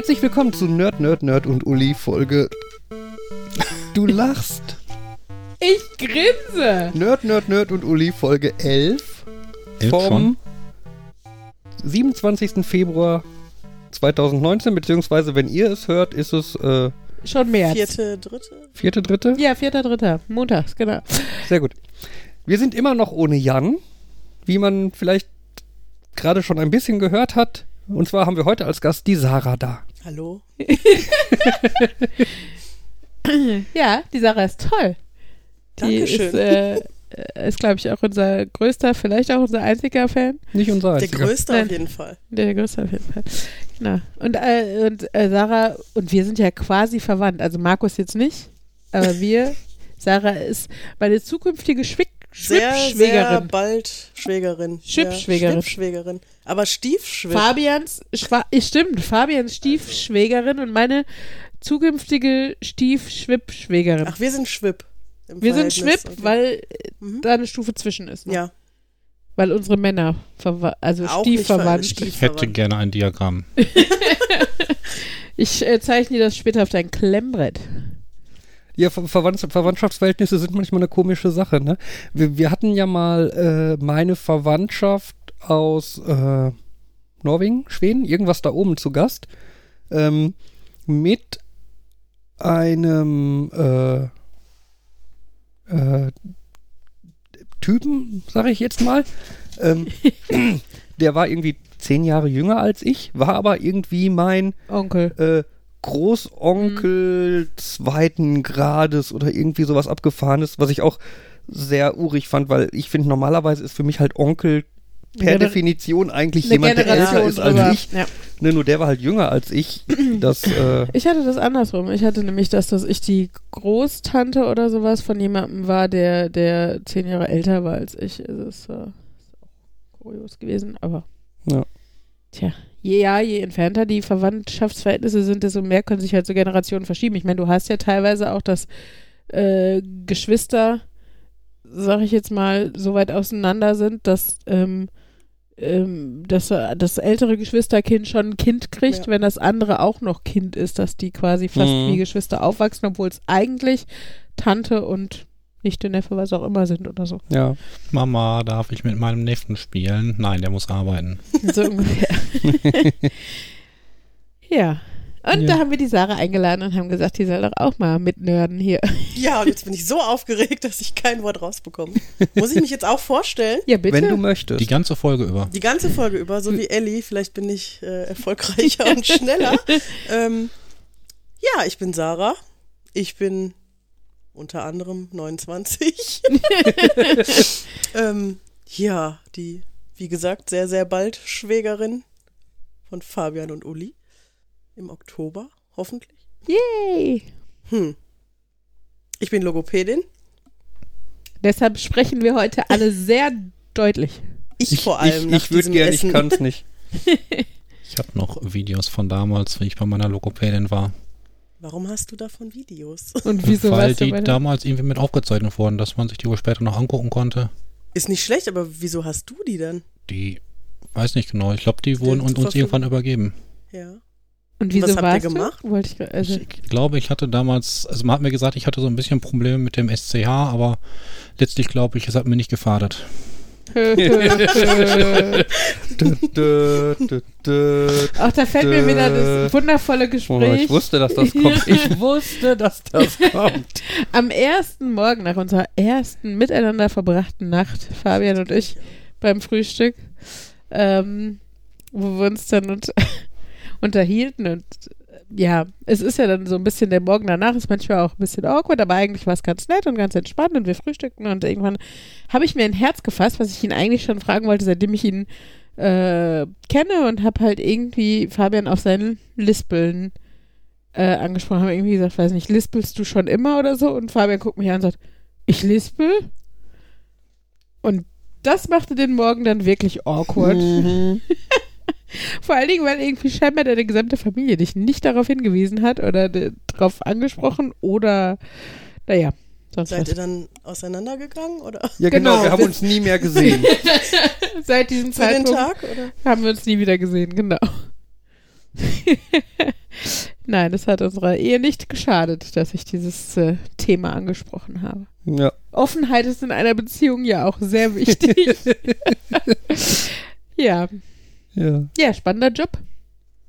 Herzlich willkommen zu Nerd, Nerd, Nerd und Uli Folge. Du lachst. Ich grinse. Nerd, Nerd, Nerd und Uli Folge 11 Elf vom schon? 27. Februar 2019, beziehungsweise wenn ihr es hört, ist es äh, Schon März. Vierte, dritte? vierte, dritte. Ja, vierter, dritter. Montags, genau. Sehr gut. Wir sind immer noch ohne Jan, wie man vielleicht gerade schon ein bisschen gehört hat. Und zwar haben wir heute als Gast die Sarah da. Hallo? Ja, die Sarah ist toll. Die Dankeschön. ist, äh, ist glaube ich, auch unser größter, vielleicht auch unser einziger Fan. Nicht unser Der einziger. größte Nein. auf jeden Fall. Der größte auf jeden Fall. Genau. Und, äh, und äh, Sarah und wir sind ja quasi verwandt. Also Markus jetzt nicht, aber wir. Sarah ist meine zukünftige Schwick Sehr, sehr bald Schwägerin. Schwippschwägerin. Ja, Schwippschwägerin. Aber Stiefschwipp. Fabians, Schwa stimmt, Fabians Stiefschwägerin und meine zukünftige Stiefschwippschwägerin. Ach, wir sind Schwipp. im Wir sind Verhältnis. Schwipp, Okay. weil Mhm. da eine Stufe zwischen ist. Ne? Ja, Weil unsere Männer, also auch stiefverwandt. ver- Ich hätte stiefverwandt. gerne ein Diagramm. Ich äh, zeichne dir das später auf dein Klemmbrett. Ja, Ver Verwandts Verwandtschaftsverhältnisse sind manchmal eine komische Sache, ne? Wir, wir hatten ja mal äh, meine Verwandtschaft aus äh, Norwegen, Schweden, irgendwas da oben zu Gast. Ähm, mit einem äh, äh, Typen, sage ich jetzt mal. Ähm, der war irgendwie zehn Jahre jünger als ich, war aber irgendwie mein Onkel. äh, Großonkel zweiten Grades oder irgendwie sowas abgefahrenes, was ich auch sehr urig fand, weil ich finde, normalerweise ist für mich halt Onkel per Gener- Definition eigentlich jemand, der älter Generation ist als drüber. ich. Ja. Ne, nur der war halt jünger als ich. Das, äh, Ich hatte das andersrum. Ich hatte nämlich das, dass ich die Großtante oder sowas von jemandem war, der, der zehn Jahre älter war als ich. Es ist, äh, ist auch kurios gewesen, aber. Ja. Tja, je, ja, je entfernter die Verwandtschaftsverhältnisse sind, desto mehr können sich halt so Generationen verschieben. Ich meine, du hast ja teilweise auch, dass äh, Geschwister, sag ich jetzt mal, so weit auseinander sind, dass ähm, ähm, dass äh, das ältere Geschwisterkind schon ein Kind kriegt, Ja. wenn das andere auch noch Kind ist, dass die quasi fast Mhm. wie Geschwister aufwachsen, obwohl es eigentlich Tante und Nichte, Neffe, was auch immer sind oder so. ja. Mama, darf ich mit meinem Neffen spielen? Nein, der muss arbeiten. So ungefähr. ja. Und Ja. da haben wir die Sarah eingeladen und haben gesagt, die soll doch auch mal mitnörden hier. Ja, und jetzt bin ich so aufgeregt, dass ich kein Wort rausbekomme. Muss ich mich jetzt auch vorstellen? Ja, bitte. Wenn du möchtest. Die ganze Folge über. Die ganze Folge über, so wie Ellie, vielleicht bin ich äh, erfolgreicher und schneller. Ähm, ja, ich bin Sarah. Ich bin unter anderem 29. ähm, ja, die, wie gesagt, sehr, sehr bald Schwägerin von Fabian und Uli. Im Oktober, hoffentlich. Yay. Hm. Ich bin Logopädin. Deshalb sprechen wir heute alle sehr deutlich. Ich, ich, vor allem. ich, ich würde gerne, ich kann es nicht. Ich habe noch Videos von damals, wie ich bei meiner Logopädin war. Warum hast du davon Videos? Und wieso Weil warst du die damals irgendwie mit aufgezeichnet wurden, dass man sich die wohl später noch angucken konnte. Ist nicht schlecht, aber wieso hast du die dann? Die, weiß nicht genau, ich glaube, die wurden uns, uns irgendwann übergeben. Ja. Und wieso Was habt ihr gemacht? ich, also, Ich glaube, ich hatte damals, also man hat mir gesagt, ich hatte so ein bisschen Probleme mit dem SCH, aber letztlich glaube ich, es hat mir nicht gefadet. Ach, da fällt mir wieder das wundervolle Oh, Gespräch. ich wusste, dass das kommt. Ich wusste, dass das kommt. Am ersten Morgen nach unserer ersten miteinander verbrachten Nacht, Fabian und ich, beim Frühstück, ähm, wo wir uns dann unter unterhielten und ja, es ist ja dann so ein bisschen der Morgen danach, ist manchmal auch ein bisschen awkward, aber eigentlich war es ganz nett und ganz entspannt und wir frühstückten und irgendwann habe ich mir ein Herz gefasst, was ich ihn eigentlich schon fragen wollte, seitdem ich ihn äh, kenne und habe halt irgendwie Fabian auf seinen Lispeln äh, angesprochen, habe irgendwie gesagt, weiß nicht, lispelst du schon immer oder so? Und Fabian guckt mich an und sagt, ich lispel? Und das machte den Morgen dann wirklich awkward. Mhm. Vor allen Dingen, weil irgendwie scheinbar deine gesamte Familie dich nicht darauf hingewiesen hat oder de- darauf angesprochen oder, naja, sonst Seid was. ihr dann auseinandergegangen oder Ja, genau, Genau. wir haben uns nie mehr gesehen. Seit diesem für den Zeitpunkt Tag? Oder? haben wir uns nie wieder gesehen, genau. Nein, das hat unserer Ehe nicht geschadet, dass ich dieses äh, Thema angesprochen habe. Ja. Offenheit ist in einer Beziehung ja auch sehr wichtig. ja. Ja. Ja, spannender Job.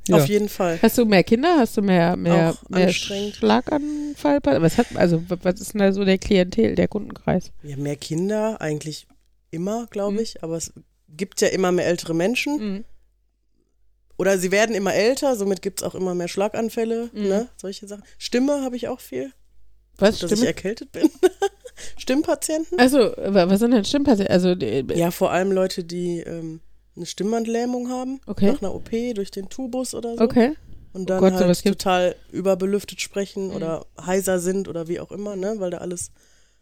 ja. Auf jeden Fall. Hast du mehr Kinder? Hast du mehr, mehr, Auch mehr anstrengend. Schlaganfall? Was hat, also, was ist denn da so der Klientel, der Kundenkreis? Ja, mehr Kinder eigentlich immer, glaube Mhm. ich. Aber es gibt ja immer mehr ältere Menschen. Mhm. Oder sie werden immer älter, somit gibt es auch immer mehr Schlaganfälle, Mhm. ne? Solche Sachen. Stimme habe ich auch viel, Was dass ich stimmt? erkältet bin. Stimmpatienten? Also, wa- was sind denn Stimmpatienten? Also, Ja, vor allem Leute, die ähm, eine Stimmbandlähmung haben. Okay. Nach einer OP durch den Tubus oder so. okay. Und dann Gott, halt total überbelüftet sprechen Mhm. oder heiser sind oder wie auch immer, ne? Weil da alles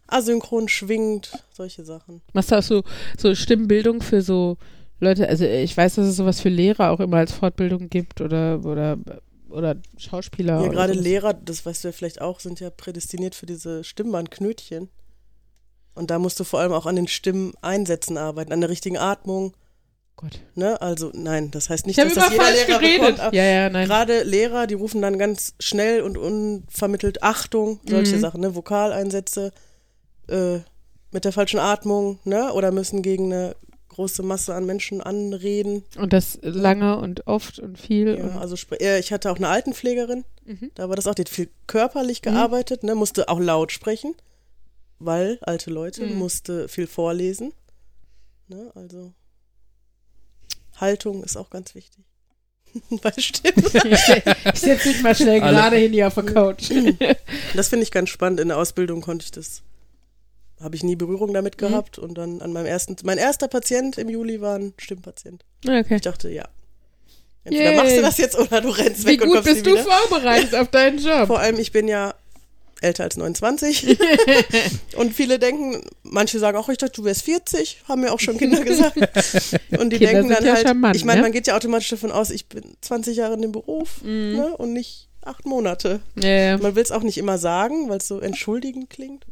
asynchron schwingt, solche Sachen. Machst du auch so, so Stimmbildung für so Leute? Also, ich weiß, dass es sowas für Lehrer auch immer als Fortbildung gibt oder, oder, oder Schauspieler. Ja, gerade sowas. Lehrer, das weißt du ja vielleicht auch, sind ja prädestiniert für diese Stimmbandknötchen. Und da musst du vor allem auch an den Stimmeinsätzen arbeiten, an der richtigen Atmung. Gott. Ne? Also nein, das heißt nicht, dass das jeder falsch Lehrer geredet. bekommt. ja, ja, nein. Gerade Lehrer, die rufen dann ganz schnell und unvermittelt Achtung, solche Mhm. Sachen, ne? Vokaleinsätze äh, mit der falschen Atmung, ne? Oder müssen gegen eine große Masse an Menschen anreden. Und das lange und oft und viel. Ja, und, also äh, ich hatte auch eine Altenpflegerin, Mhm. da war das auch, die hat viel körperlich Mhm. gearbeitet, ne? Musste auch laut sprechen, weil alte Leute Mhm. musste viel vorlesen. Ne? Also Haltung ist auch ganz wichtig. Bei Stimmen. ich setze mich mal schnell Alle. gerade hin hier auf der Couch. Das finde ich ganz spannend. In der Ausbildung konnte ich das, habe ich nie Berührung damit Mhm. gehabt. Und dann an meinem ersten, mein erster Patient im Juli war ein Stimmpatient. okay. Ich dachte, ja. Entweder Yay. machst du das jetzt oder du rennst Wie weg und gut kommst bist nie du wieder. vorbereitet auf deinen Job? Vor allem, ich bin ja älter als 29. und viele denken, manche sagen auch, ich dachte, du wärst 40, haben mir auch schon Kinder gesagt. Und die Kinder denken dann ja halt, charmant, ich meine, ne? man geht ja automatisch davon aus, ich bin 20 Jahre in dem Beruf Mhm. ne, und nicht acht Monate. Ja. Man will es auch nicht immer sagen, weil es so entschuldigend klingt.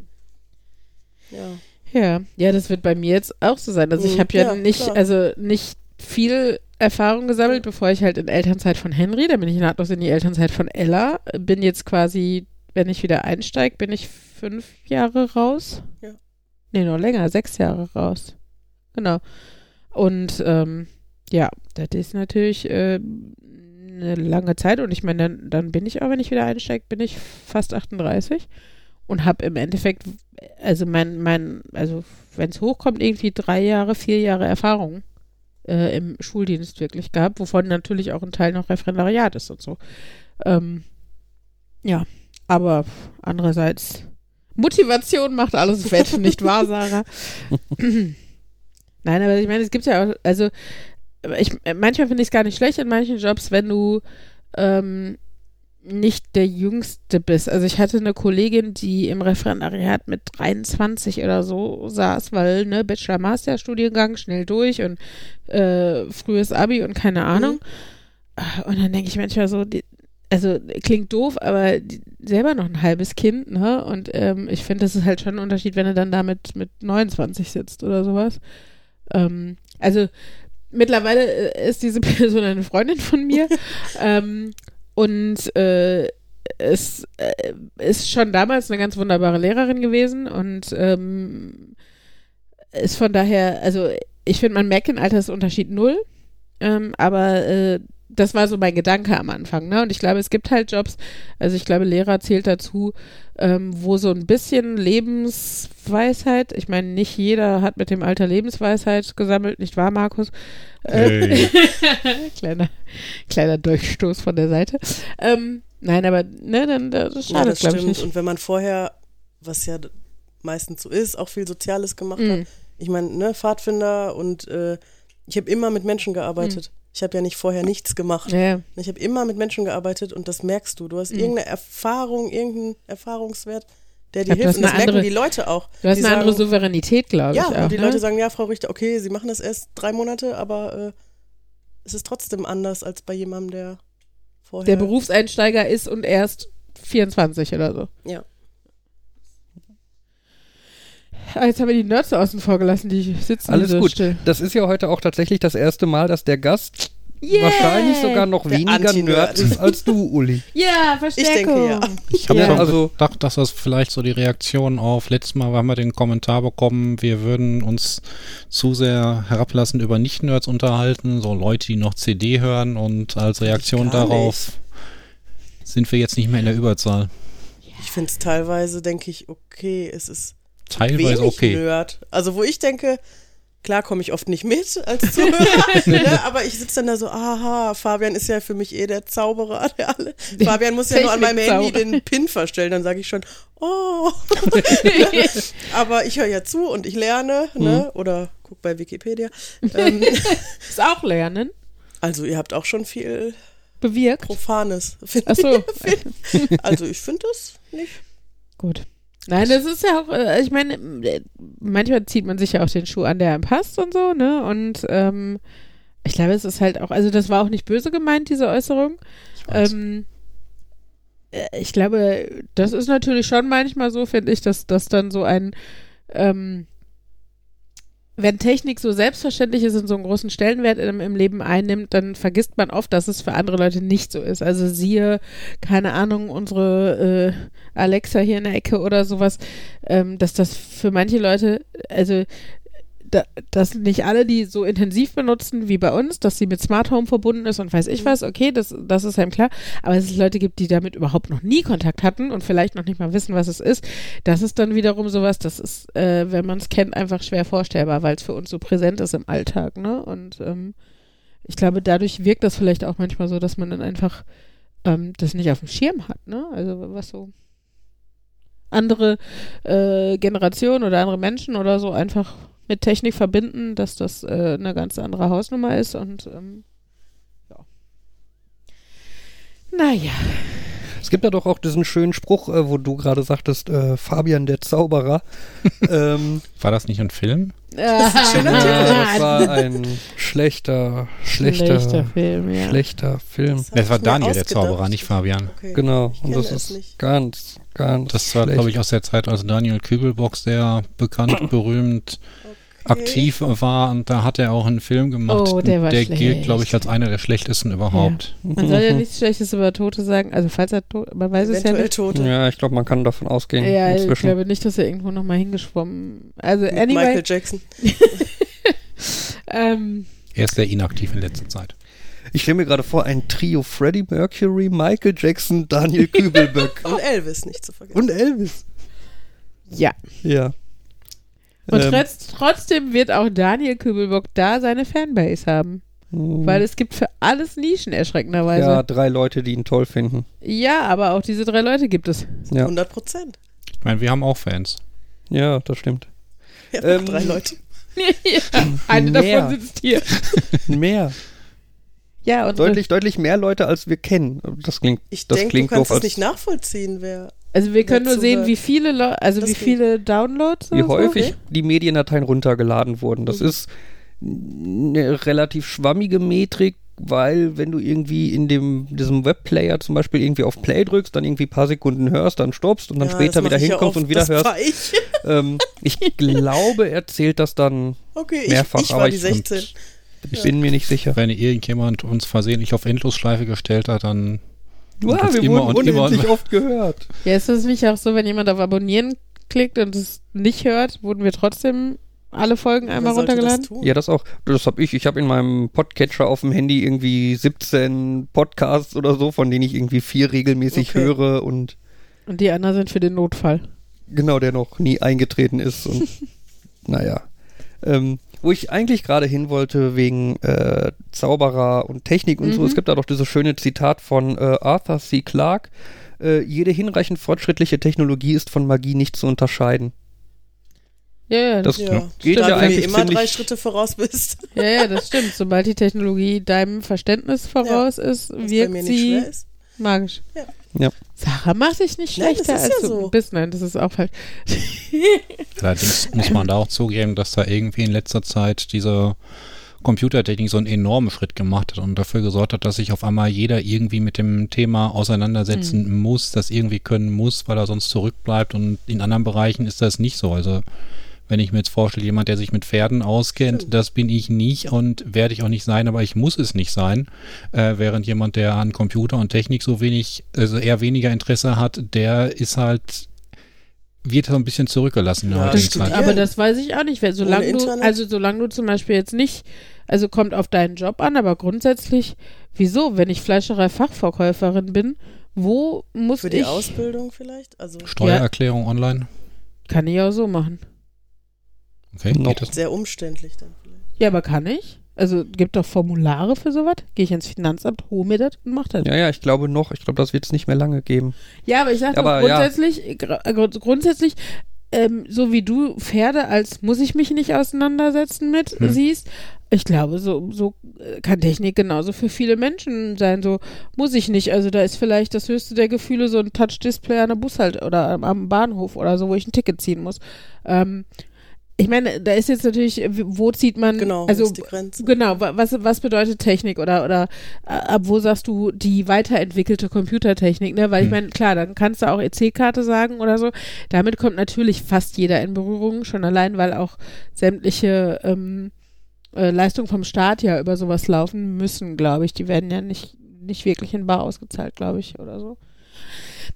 Ja. Ja, ja, das wird bei mir jetzt auch so sein. Also ich Mhm, habe ja, ja, nicht, klar. also nicht viel Erfahrung gesammelt, bevor ich halt in Elternzeit von Henry, dann bin ich nahtlos in die Elternzeit von Ella, bin jetzt quasi, wenn ich wieder einsteige, bin ich fünf Jahre raus. Ja. Nee, noch länger, sechs Jahre raus. Genau. Und ähm, ja, das ist natürlich äh, eine lange Zeit und ich meine, dann, dann bin ich auch, wenn ich wieder einsteige, bin ich fast 38 und habe im Endeffekt, also mein, mein, also wenn es hochkommt, irgendwie drei Jahre, vier Jahre Erfahrung äh, im Schuldienst wirklich gehabt, wovon natürlich auch ein Teil noch Referendariat ist und so. Ähm, ja, aber andererseits, Motivation macht alles fett, nicht wahr, Sarah? Nein, aber ich meine, es gibt ja auch, also ich, manchmal finde ich es gar nicht schlecht in manchen Jobs, wenn du ähm, nicht der Jüngste bist. Also ich hatte eine Kollegin, die im Referendariat mit 23 oder so saß, weil, ne, Bachelor-Master-Studiengang, schnell durch und äh, frühes Abi und keine Ahnung. Und dann denke ich manchmal so, die, also klingt doof, aber selber noch ein halbes Kind, ne? Und ähm, ich finde, das ist halt schon ein Unterschied, wenn du dann damit mit 29 sitzt oder sowas. Ähm, also mittlerweile äh, ist diese Person eine Freundin von mir. ähm, und äh, es äh, ist schon damals eine ganz wunderbare Lehrerin gewesen und ähm, ist von daher, also ich finde, man merkt den Altersunterschied null, ähm, aber äh, das war so mein Gedanke am Anfang, ne? Und ich glaube, es gibt halt Jobs, also ich glaube, Lehrer zählt dazu, ähm, wo so ein bisschen Lebensweisheit, ich meine, nicht jeder hat mit dem Alter Lebensweisheit gesammelt, nicht wahr, Markus? Äh, kleiner, kleiner Durchstoß von der Seite. Ähm, nein, aber ne, dann das Ja, schadet, das glaube ich, stimmt. nicht. Und wenn man vorher, was ja meistens so ist, auch viel Soziales gemacht Mm. hat. Ich meine, ne, Pfadfinder und äh, ich habe immer mit Menschen gearbeitet. Ich habe ja nicht vorher nichts gemacht. Ja, Ich habe immer mit Menschen gearbeitet und das merkst du. Du hast Mhm. irgendeine Erfahrung, irgendeinen Erfahrungswert, der dir glaub, hilft. Und das merken andere- die Leute auch. du hast eine andere sagen, Souveränität, glaube Ja, ich auch. und die ne? Leute sagen, ja, Frau Richter, okay, Sie machen das erst drei Monate, aber äh, es ist trotzdem anders als bei jemandem, der vorher. der Berufseinsteiger ist und erst 24 oder so. Ja. Ah, Jetzt haben wir die Nerds außen vor gelassen, die sitzen Alles so gut. still. Das ist ja heute auch tatsächlich das erste Mal, dass der Gast Yeah. wahrscheinlich sogar noch Der weniger. Nerd ist als du, Uli. Ja, Verstärkung. Ich denke ja. Ich habe Ja, schon also- gedacht, dass das vielleicht so die Reaktion auf letztes Mal haben wir den Kommentar bekommen, wir würden uns zu sehr herablassend über Nicht-Nerds unterhalten, so Leute, die noch CD hören und als Reaktion darauf sind wir jetzt nicht mehr in der Überzahl. Ich finde es teilweise, denke ich, okay, es ist Teilweise wenig okay. Nerd. Also wo ich denke, klar komme ich oft nicht mit als Zuhörer, ne, aber ich sitze dann da so, aha, Fabian ist ja für mich eh der Zauberer, der alle. Fabian muss ja nur an meinem Handy den Pin verstellen, dann sage ich schon, oh. aber ich höre ja zu und ich lerne, ne, oder guck bei Wikipedia. Ähm, Ist auch lernen. also ihr habt auch schon viel Bewirkt. Profanes. find Ach so. Also ich finde das nicht. Gut. Nein, das ist ja auch, äh, ich meine, äh, manchmal zieht man sich ja auch den Schuh an, der einem passt und so, ne? Und ähm, ich glaube, es ist halt auch, also das war auch nicht böse gemeint, diese Äußerung. weiß. Ähm, äh, ich glaube, das ist natürlich schon manchmal so, finde ich, dass das dann so ein, ähm, wenn Technik so selbstverständlich ist und so einen großen Stellenwert im, im Leben einnimmt, dann vergisst man oft, dass es für andere Leute nicht so ist. Also siehe, keine Ahnung, unsere äh, Alexa hier in der Ecke oder sowas, ähm, dass das für manche Leute, also dass nicht alle die so intensiv benutzen wie bei uns, dass sie mit Smart Home verbunden ist und weiß ich was, okay, das, das ist einem klar, aber dass es Leute gibt, die damit überhaupt noch nie Kontakt hatten und vielleicht noch nicht mal wissen, was es ist, das ist dann wiederum sowas, das ist, äh, wenn man es kennt, einfach schwer vorstellbar, weil es für uns so präsent ist im Alltag, ne? Und ähm, ich glaube, dadurch wirkt das vielleicht auch manchmal so, dass man dann einfach ähm, das nicht auf dem Schirm hat, ne? Also was so andere äh, Generationen oder andere Menschen oder so einfach mit Technik verbinden, dass das äh, eine ganz andere Hausnummer ist und ähm, ja. Naja. Es gibt ja doch auch diesen schönen Spruch, äh, wo du gerade sagtest, äh, Fabian der Zauberer. ähm, War das nicht ein Film? ein schöner ja, das war ein schlechter, schlechter, Schlechter Film, ja. schlechter Film. hab Das war Daniel, der. Zauberer, nicht Fabian. Okay. Genau, und das ist nicht. ganz, ganz Das war, glaube ich, aus der Zeit, als Daniel Kübelbock sehr bekannt, berühmt, aktiv war und da hat er auch einen Film gemacht. Oh, der war der schlecht. gilt, glaube ich, als einer der schlechtesten überhaupt. Man soll ja nichts Schlechtes über Tote sagen, also falls er tot, man weiß es ja Eventuell nicht. Tote. Ja, ich glaube, man kann davon ausgehen. Ja, ich inzwischen. glaube nicht, dass er irgendwo nochmal hingeschwommen. Also Mit anyway, Michael Jackson. ähm, Er ist sehr inaktiv in letzter Zeit. Ich stelle mir gerade vor, ein Trio Freddie Mercury, Michael Jackson, Daniel Kübelböck Und Elvis nicht zu vergessen. und Elvis. ja. Ja. Und Ähm, trotz, trotzdem wird auch Daniel Kübelbock da seine Fanbase haben. Weil es gibt für alles Nischen erschreckenderweise. ja, Ja. drei Leute, die ihn toll finden. aber auch diese drei Leute gibt es. Ja, 100 Prozent. Ich meine, wir haben auch Fans. ja das stimmt. Ja, Ähm, drei Leute. Eine Mehr. davon sitzt hier. Mehr. Ja, unsere, Deutlich, deutlich mehr Leute, als wir kennen. Das klingt, Ich das denke, du klingt kannst doof, es nicht nachvollziehen, wer. Also wir können nur sehen, wie viele Leute, also wie viele Downloads wie häufig okay. die Mediendateien runtergeladen wurden. Das Mhm. ist eine relativ schwammige Metrik, weil wenn du irgendwie in dem diesem Webplayer zum Beispiel irgendwie auf Play drückst, dann irgendwie ein paar Sekunden hörst, dann stoppst und dann Ja, später wieder ich ja hinkommst oft, und wieder das hörst. war ich. Ähm, ich glaube, er zählt das dann. Okay, ich, Mehrfach, ich aber war die ich- 16. Ich bin mir nicht sicher. Wenn irgendjemand uns versehentlich auf Endlosschleife gestellt hat, dann Ja, wir immer wurden unendlich und- oft gehört. Ja, ist es nicht auch so, wenn jemand auf Abonnieren klickt und es nicht hört, wurden wir trotzdem alle Folgen einmal runtergeladen? Das? Ja, das auch. Das habe ich. Ich habe in meinem Podcatcher auf dem Handy irgendwie 17 Podcasts oder so, von denen ich irgendwie vier regelmäßig Okay. höre und Und die anderen sind für den Notfall. genau, der noch nie eingetreten ist. Und naja. Ähm, wo ich eigentlich gerade hin wollte wegen äh, Zauberer und Technik und so, Mhm. es gibt da doch dieses schöne Zitat von äh, Arthur C. Clarke. Äh, jede hinreichend fortschrittliche Technologie ist von Magie nicht zu unterscheiden. Ja, ja, Das Ja, geht Stimmt, ja eigentlich immer drei Schritte voraus bist, ja, ja, das stimmt. Sobald die Technologie deinem Verständnis voraus ist, was bei wirkt sie ist. magisch. Ja. Ja. Sarah macht dich nicht Nein, schlechter, das ist als ja du so. bist. Nein, das ist auch falsch. Allerdings muss man da auch zugeben, dass da irgendwie in letzter Zeit diese Computertechnik so einen enormen Schritt gemacht hat und dafür gesorgt hat, dass sich auf einmal jeder irgendwie mit dem Thema auseinandersetzen muss, das irgendwie können muss, weil er sonst zurückbleibt und in anderen Bereichen ist das nicht so. Also Wenn ich mir jetzt vorstelle, jemand, der sich mit Pferden auskennt, Stimmt. das bin ich nicht und werde ich auch nicht sein, aber ich muss es nicht sein. Äh, während jemand, der an Computer und Technik so wenig, also eher weniger Interesse hat, der ist halt, wird so ein bisschen zurückgelassen in der Ja, heutigen das stimmt. Zeit. Ja. Aber das weiß ich auch nicht. Weil solange du, also solange du zum Beispiel jetzt nicht, also kommt auf deinen Job an, aber grundsätzlich, wieso, wenn ich Fleischerei-Fachverkäuferin bin, wo muss Für die ich, Ausbildung vielleicht? Also Steuererklärung online. kann ich auch so machen. Okay, Noch. geht das? sehr umständlich dann vielleicht. Ja, aber kann ich? Also gibt doch Formulare für sowas. Gehe ich ins Finanzamt, hole mir das und mach das. Ja, ja, ich glaube noch. Ich glaube, das wird es nicht mehr lange geben. Ja, aber ich sag doch Aber ja. grundsätzlich, gr- grund- grundsätzlich, ähm, so wie du Pferde als muss ich mich nicht auseinandersetzen mit Hm. siehst, ich glaube, so, so äh, kann Technik genauso für viele Menschen sein. So muss ich nicht. Also da ist vielleicht das höchste der Gefühle so ein Touch-Display an der Bus halt oder am- am Bahnhof oder so, wo ich ein Ticket ziehen muss. Ähm, ich meine, da ist jetzt natürlich, wo zieht man, Genau, also ist die Grenze? Genau, wa- was, was bedeutet Technik oder, oder ab wo sagst du die weiterentwickelte Computertechnik, ne? Weil ich Hm. meine, klar, dann kannst du auch EC-Karte sagen oder so. Damit kommt natürlich fast jeder in Berührung, schon allein, weil auch sämtliche ähm, äh, Leistungen vom Staat ja über sowas laufen müssen, glaube ich. Die werden ja nicht, nicht wirklich in Bar ausgezahlt, glaube ich, oder so.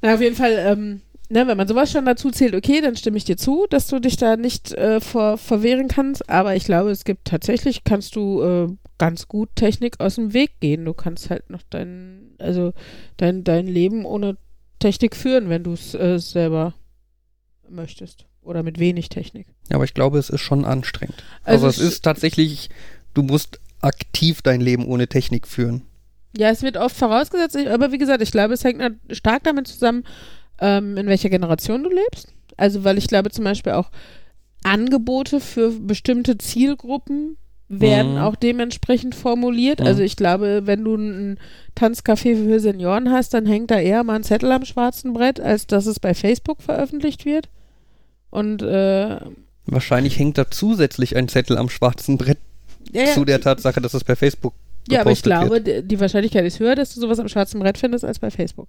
Na, auf jeden Fall, ähm, ne, wenn man sowas schon dazu zählt, okay, dann stimme ich dir zu, dass du dich da nicht äh, vor, verwehren kannst. Aber ich glaube, es gibt tatsächlich, kannst du äh, ganz gut Technik aus dem Weg gehen. Du kannst halt noch dein, also dein, dein Leben ohne Technik führen, wenn du es äh, selber möchtest. Oder mit wenig Technik. Ja, aber ich glaube, es ist schon anstrengend. Also, es es- ist tatsächlich, du musst aktiv dein Leben ohne Technik führen. Ja, es wird oft vorausgesetzt, aber wie gesagt, ich glaube, es hängt na- stark damit zusammen, ähm, in welcher Generation du lebst. Also, weil ich glaube zum Beispiel auch Angebote für bestimmte Zielgruppen werden Mhm. auch dementsprechend formuliert. Mhm. Also ich glaube, wenn du ein Tanzcafé für Senioren hast, dann hängt da eher mal ein Zettel am schwarzen Brett, als dass es bei Facebook veröffentlicht wird. Und äh, Wahrscheinlich hängt da zusätzlich ein Zettel am schwarzen Brett ja, zu der Tatsache, dass es per Facebook Ja, aber ich glaube, wird. die Wahrscheinlichkeit ist höher, dass du sowas am schwarzen Brett findest als bei Facebook.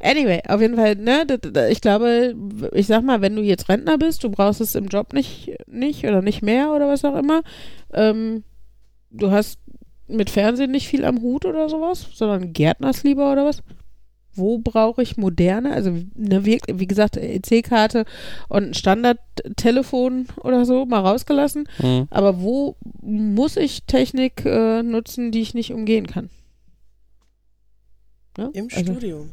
Anyway, auf jeden Fall, ne, ich glaube, ich sag mal, wenn du jetzt Rentner bist, du brauchst es im Job nicht, nicht oder nicht mehr oder was auch immer, ähm, du hast mit Fernsehen nicht viel am Hut oder sowas, sondern Gärtners lieber oder was? Wo brauche ich moderne, also ne, wie, wie gesagt, EC-Karte und ein Standardtelefon oder so, mal rausgelassen. Mhm. Aber wo muss ich Technik äh, nutzen, die ich nicht umgehen kann? Ne? Im Also, Studium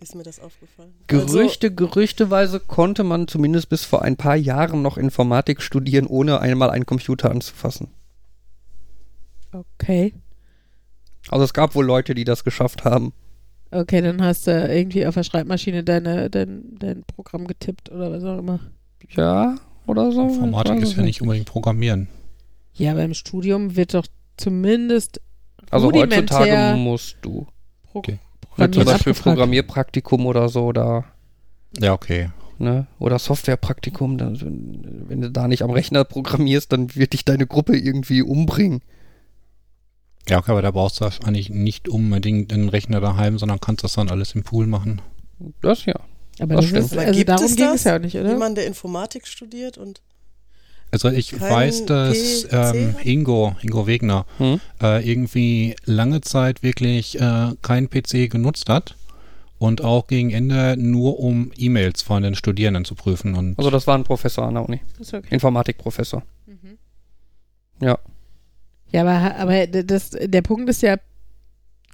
ist mir das aufgefallen. Also, Gerüchte, gerüchteweise konnte man zumindest bis vor ein paar Jahren noch Informatik studieren, ohne einmal einen Computer anzufassen. Okay. Also es gab wohl Leute, die das geschafft haben. Okay, dann hast du irgendwie auf der Schreibmaschine deine, dein, dein Programm getippt oder was auch immer. Ja, oder so. Informatik ist ja nicht unbedingt Programmieren. Ja, aber im Studium wird doch zumindest Also heutzutage musst du. Pro Okay. Programmieren zum Beispiel abgefragt. Programmierpraktikum oder so, da, Ja, okay. ne? Oder Softwarepraktikum. Da, wenn du da nicht am Rechner programmierst, dann wird dich deine Gruppe irgendwie umbringen. Ja, okay, aber da brauchst du eigentlich nicht unbedingt einen Rechner daheim, sondern kannst das dann alles im Pool machen. Das ja. Aber Das das stimmt. also gibt darum es ging das? es ja nicht, oder? Jemand, der Informatik studiert und Also ich weiß, dass ähm? Ingo, Ingo Wegner, Hm? äh, irgendwie lange Zeit wirklich äh, kein PC genutzt hat und auch gegen Ende nur um E-Mails von den Studierenden zu prüfen. Und Also das war ein Professor an der Uni. okay. Informatikprofessor. Mhm. Ja. Ja, aber, aber das, der Punkt ist ja,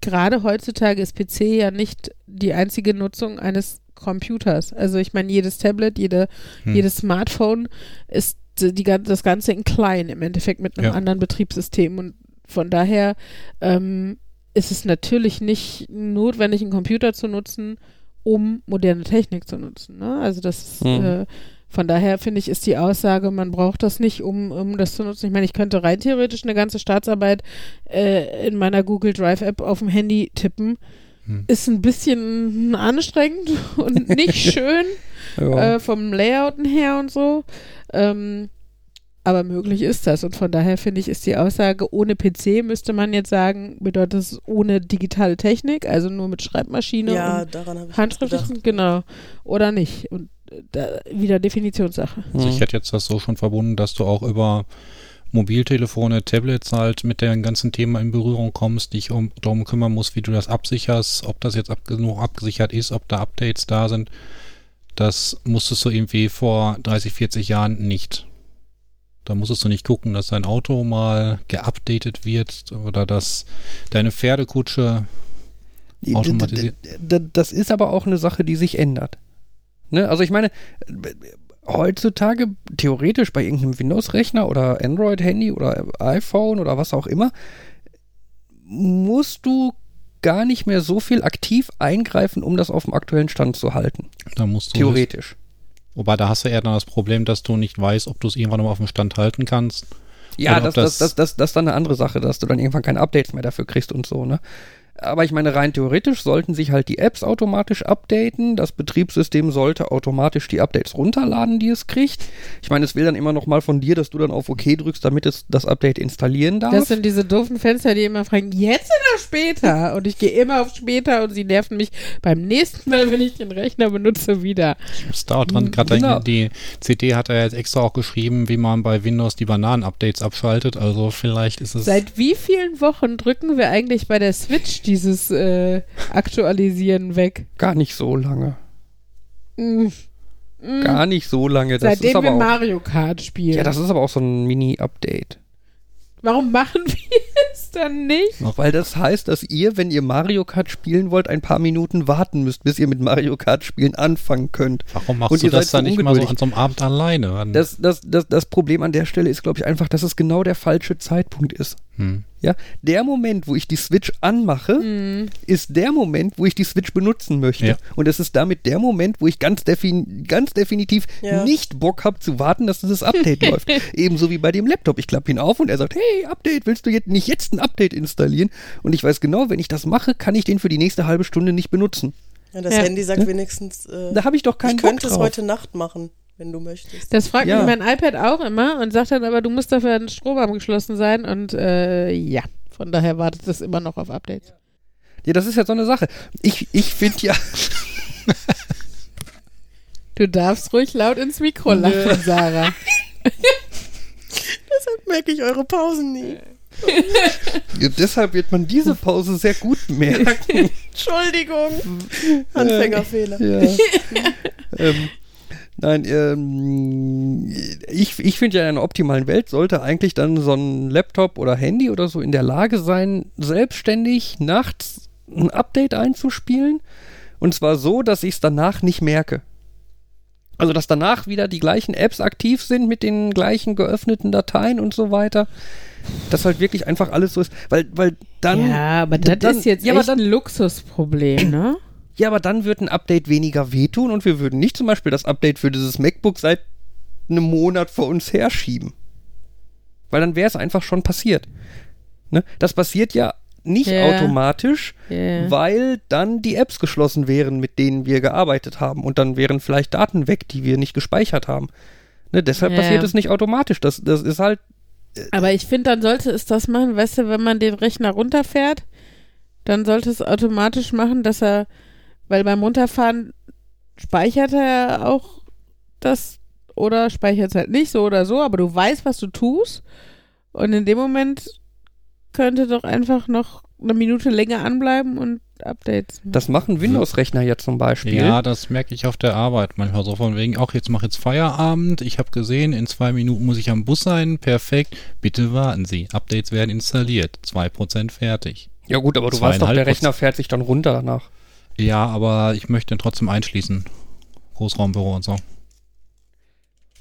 gerade heutzutage ist PC ja nicht die einzige Nutzung eines Computers. Also ich meine, jedes Tablet, jede, Hm. jedes Smartphone ist die, das Ganze in klein im Endeffekt mit einem Ja. anderen Betriebssystem. Und von daher ähm, ist es natürlich nicht notwendig, einen Computer zu nutzen, um moderne Technik zu nutzen. Ne? Also das Mhm. äh, von daher finde ich, ist die Aussage, man braucht das nicht, um, um das zu nutzen. Ich meine, ich könnte rein theoretisch eine ganze Staatsarbeit äh, in meiner Google Drive App auf dem Handy tippen. Hm. Ist ein bisschen anstrengend und nicht schön ja. äh, vom Layouten her und so. Ähm, aber möglich ist das. Und von daher finde ich, ist die Aussage, ohne PC müsste man jetzt sagen, bedeutet es ohne digitale Technik, also nur mit Schreibmaschine ja, und gedacht. genau. Oder nicht. Und da, wieder Definitionssache. Also ich Hm. hätte jetzt das so schon verbunden, dass du auch über Mobiltelefone, Tablets halt mit dem ganzen Thema in Berührung kommst, dich um, darum kümmern musst, wie du das absicherst, ob das jetzt ab, genug abgesichert ist, ob da Updates da sind. Das musstest du irgendwie vor 30, 40 Jahren nicht. Da musstest du nicht gucken, dass dein Auto mal geupdatet wird oder dass deine Pferdekutsche automatisiert. Das ist aber auch eine Sache, die sich ändert. Ne? Also ich meine, heutzutage theoretisch bei irgendeinem Windows-Rechner oder Android-Handy oder iPhone oder was auch immer, musst du gar nicht mehr so viel aktiv eingreifen, um das auf dem aktuellen Stand zu halten. Da musst du Theoretisch. Wobei da hast du eher dann das Problem, dass du nicht weißt, ob du es irgendwann mal auf dem Stand halten kannst. Ja, das, das, das- das, das, das ist dann eine andere Sache, dass du dann irgendwann keine Updates mehr dafür kriegst und so, ne? Aber ich meine, rein theoretisch sollten sich halt die Apps automatisch updaten. Das Betriebssystem sollte automatisch die Updates runterladen, die es kriegt. Ich meine, es will dann immer noch mal von dir, dass du dann auf OK drückst, damit es das Update installieren darf. Das sind diese doofen Fenster, die immer fragen, jetzt oder später? Und ich gehe immer auf später und sie nerven mich beim nächsten Mal, wenn ich den Rechner benutze, wieder. Es dauert dran. Gerade Genau. die CD hat er jetzt extra auch geschrieben, wie man bei Windows die Bananen-Updates abschaltet. Also vielleicht ist es. Seit wie vielen Wochen drücken wir eigentlich bei der Switch dieses äh, Aktualisieren weg? Gar nicht so lange. Mm. Mm. Gar nicht so lange. Das ist Seitdem aber wir auch, Mario Kart spielen. Ja, das ist aber auch so ein Mini-Update. Warum machen wir es dann nicht? Weil das heißt, dass ihr, wenn ihr Mario Kart spielen wollt, ein paar Minuten warten müsst, bis ihr mit Mario Kart spielen anfangen könnt. Warum machst Und du ihr das dann so nicht mal so an so einem Abend alleine? Das, das, das, das Problem an der Stelle ist, glaube ich, einfach, dass es genau der falsche Zeitpunkt ist. hm. Ja, der Moment, wo ich die Switch anmache, Mm. ist der Moment, wo ich die Switch benutzen möchte. Ja. Und es ist damit der Moment, wo ich ganz, defin ganz definitiv Ja. nicht Bock habe zu warten, dass dieses Update läuft. Ebenso wie bei dem Laptop. Ich klappe ihn auf und er sagt, hey, Update, willst du jetzt nicht jetzt ein Update installieren? Und ich weiß genau, wenn ich das mache, kann ich den für die nächste halbe Stunde nicht benutzen. Ja, das Ja. Handy sagt wenigstens, äh, Da habe ich doch keinen ich könnte Bock es drauf. heute Nacht machen, wenn du möchtest. Das fragt Ja. mich mein iPad auch immer und sagt dann aber, du musst dafür an Strom angeschlossen sein und äh, ja, von daher wartet es immer noch auf Updates. Ja, das ist ja so eine Sache. Ich, ich finde ja, Du darfst ruhig laut ins Mikro lachen, Sarah. Deshalb merke ich eure Pausen nie. ja, deshalb wird man diese Pause sehr gut merken. Entschuldigung. Anfängerfehler. Ja. ähm, nein, ähm, ich, ich finde ja, in einer optimalen Welt sollte eigentlich dann so ein Laptop oder Handy oder so in der Lage sein, selbstständig nachts ein Update einzuspielen. Und zwar so, dass ich es danach nicht merke. Also, dass danach wieder die gleichen Apps aktiv sind mit den gleichen geöffneten Dateien und so weiter. Dass halt wirklich einfach alles so ist. Weil, weil dann. ja, aber das dann- ist jetzt ja, echt dann- ein Luxusproblem, ne? Ja, aber dann wird ein Update weniger wehtun und wir würden nicht zum Beispiel das Update für dieses MacBook seit einem Monat vor uns herschieben. Weil dann wäre es einfach schon passiert. Ne? Das passiert ja nicht Ja. automatisch, Ja. weil dann die Apps geschlossen wären, mit denen wir gearbeitet haben. Und dann wären vielleicht Daten weg, die wir nicht gespeichert haben. Ne? Deshalb Ja. passiert es nicht automatisch. Das, das ist halt. Aber ich finde, dann sollte es das machen, weißt du, wenn man den Rechner runterfährt, dann sollte es automatisch machen, dass er, weil beim Runterfahren speichert er auch das oder speichert es halt nicht so oder so, aber du weißt, was du tust und in dem Moment könnte doch einfach noch eine Minute länger anbleiben und Updates. Das machen Windows-Rechner ja zum Beispiel. Ja, das merke ich auf der Arbeit manchmal so von wegen, auch jetzt mach jetzt Feierabend, ich habe gesehen, in zwei Minuten muss ich am Bus sein, perfekt, bitte warten Sie, Updates werden installiert, 2% fertig. Ja, gut, aber du weißt doch, der Rechner fährt sich dann runter danach. Ja, aber ich möchte ihn trotzdem einschließen. Großraumbüro und so.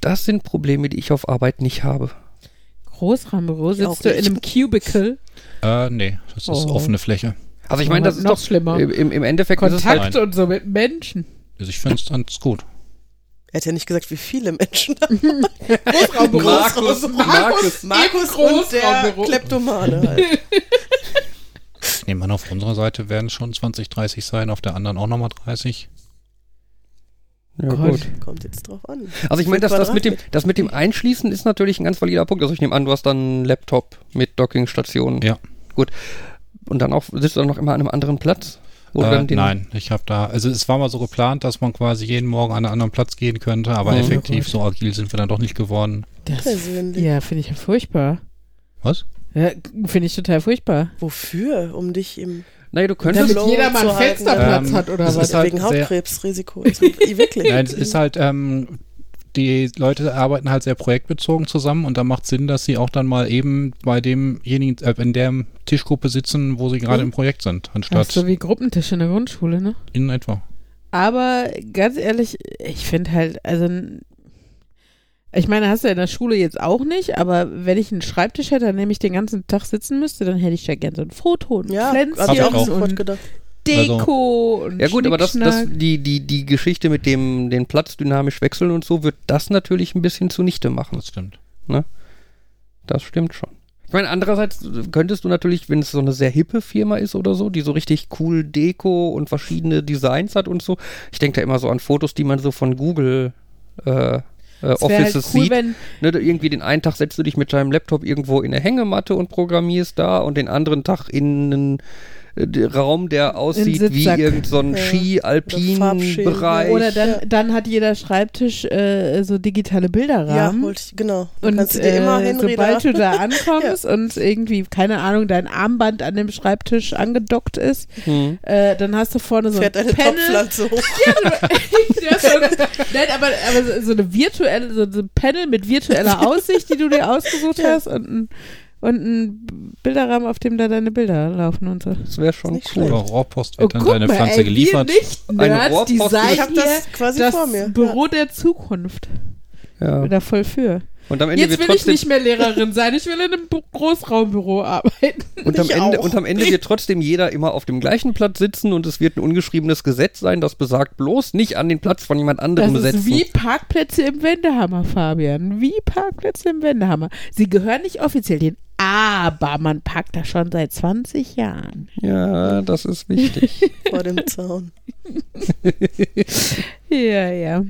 Das sind Probleme, die ich auf Arbeit nicht habe. Großraumbüro, sitzt du in einem Cubicle. Äh, nee, das ist Oh. offene Fläche. Also ich meine, das ist noch doch schlimmer. Im, im Endeffekt ist es halt, Kontakt und so mit Menschen. Also ich finde es ganz gut. Er hat ja nicht gesagt, wie viele Menschen da Großraumbüro. Markus, Markus, Markus Im und der. Kleptomane halt. Ich nehme an, auf unserer Seite werden es schon 20, 30 sein, auf der anderen auch nochmal 30. ja, Gott. gut. Kommt jetzt drauf an. Also ich meine, das, das, mit dem, das mit dem Einschließen ist natürlich ein ganz valider Punkt. Also ich nehme an, du hast dann einen Laptop mit Dockingstation. Ja. Gut. Und dann auch, sitzt du dann noch immer an einem anderen Platz? Du Äh, nein, ich habe da, also es war mal so geplant, dass man quasi jeden Morgen an einen anderen Platz gehen könnte, aber Mhm. effektiv so agil sind wir dann doch nicht geworden. Das, ja, finde ich ja furchtbar. Was? Ja, finde ich total furchtbar. Wofür? Um dich im Naja, du könntest. Damit jeder mal einen Fensterplatz ähm, hat oder was? ist halt wegen Hautkrebsrisiko. Also, wirklich. Nein, es ist halt, ähm, die Leute arbeiten halt sehr projektbezogen zusammen und da macht Sinn, dass sie auch dann mal eben bei demjenigen, äh, in der Tischgruppe sitzen, wo sie gerade Mhm. im Projekt sind, Das anstatt ist so wie Gruppentisch in der Grundschule, ne? in etwa. Aber ganz ehrlich, ich finde halt, also ich meine, hast du in der Schule jetzt auch nicht, aber wenn ich einen Schreibtisch hätte, an dem ich den ganzen Tag sitzen müsste, dann hätte ich da gerne so ein Foto und ja, Pflänzchen ich auch und gedacht. Deko und Ja gut, aber das, das, die, die, die Geschichte mit dem den Platz dynamisch wechseln und so wird das natürlich ein bisschen zunichte machen. Das stimmt. Das stimmt schon. Ich meine, andererseits könntest du natürlich, wenn es so eine sehr hippe Firma ist oder so, die so richtig cool Deko und verschiedene Designs hat und so. Ich denke da immer so an Fotos, die man so von Google äh, äh, wär Offices halt cool, sieht. Ne, irgendwie den einen Tag setzt du dich mit deinem Laptop irgendwo in eine Hängematte und programmierst da und den anderen Tag in einen Raum, der aussieht wie irgendein so ein Ja. Ski-Alpin-Bereich. oder dann, Ja. dann hat jeder Schreibtisch äh, so digitale Ja, Bilderrahmen. wollte ich, genau. Dann und kannst du dir immer äh, sobald du da ankommst und irgendwie, keine Ahnung, dein Armband an dem Schreibtisch angedockt ist, Hm. äh, dann hast du vorne so fährt ein eine Panel. Topfpflanze hoch. ja, so, nein, aber, aber so- so eine virtuelle, so so ein Panel mit virtueller Aussicht, die du dir ausgesucht Ja. hast und ein, und ein Bilderrahmen, auf dem da deine Bilder laufen und so. Das wäre schon Nicht cool. Oder Rohrpost wird dann deine Pflanze Oh, ey, geliefert. Nicht Eine Nerds, Rohrpost- Design Ich habe das quasi das vor mir. Büro der Zukunft. Ja. Bin da voll für. Und am Ende Jetzt will ich nicht mehr Lehrerin sein, ich will in einem Großraumbüro arbeiten. Und am, Ich Ende, auch. und am Ende wird trotzdem jeder immer auf dem gleichen Platz sitzen und es wird ein ungeschriebenes Gesetz sein, das besagt bloß nicht an den Platz von jemand Das anderem ist setzen. wie Parkplätze im Wendehammer, Fabian. Wie Parkplätze im Wendehammer. Sie gehören nicht offiziell hin, aber man parkt da schon seit 20 Jahren. Ja, das ist wichtig. vor dem Zaun. Ja, ja.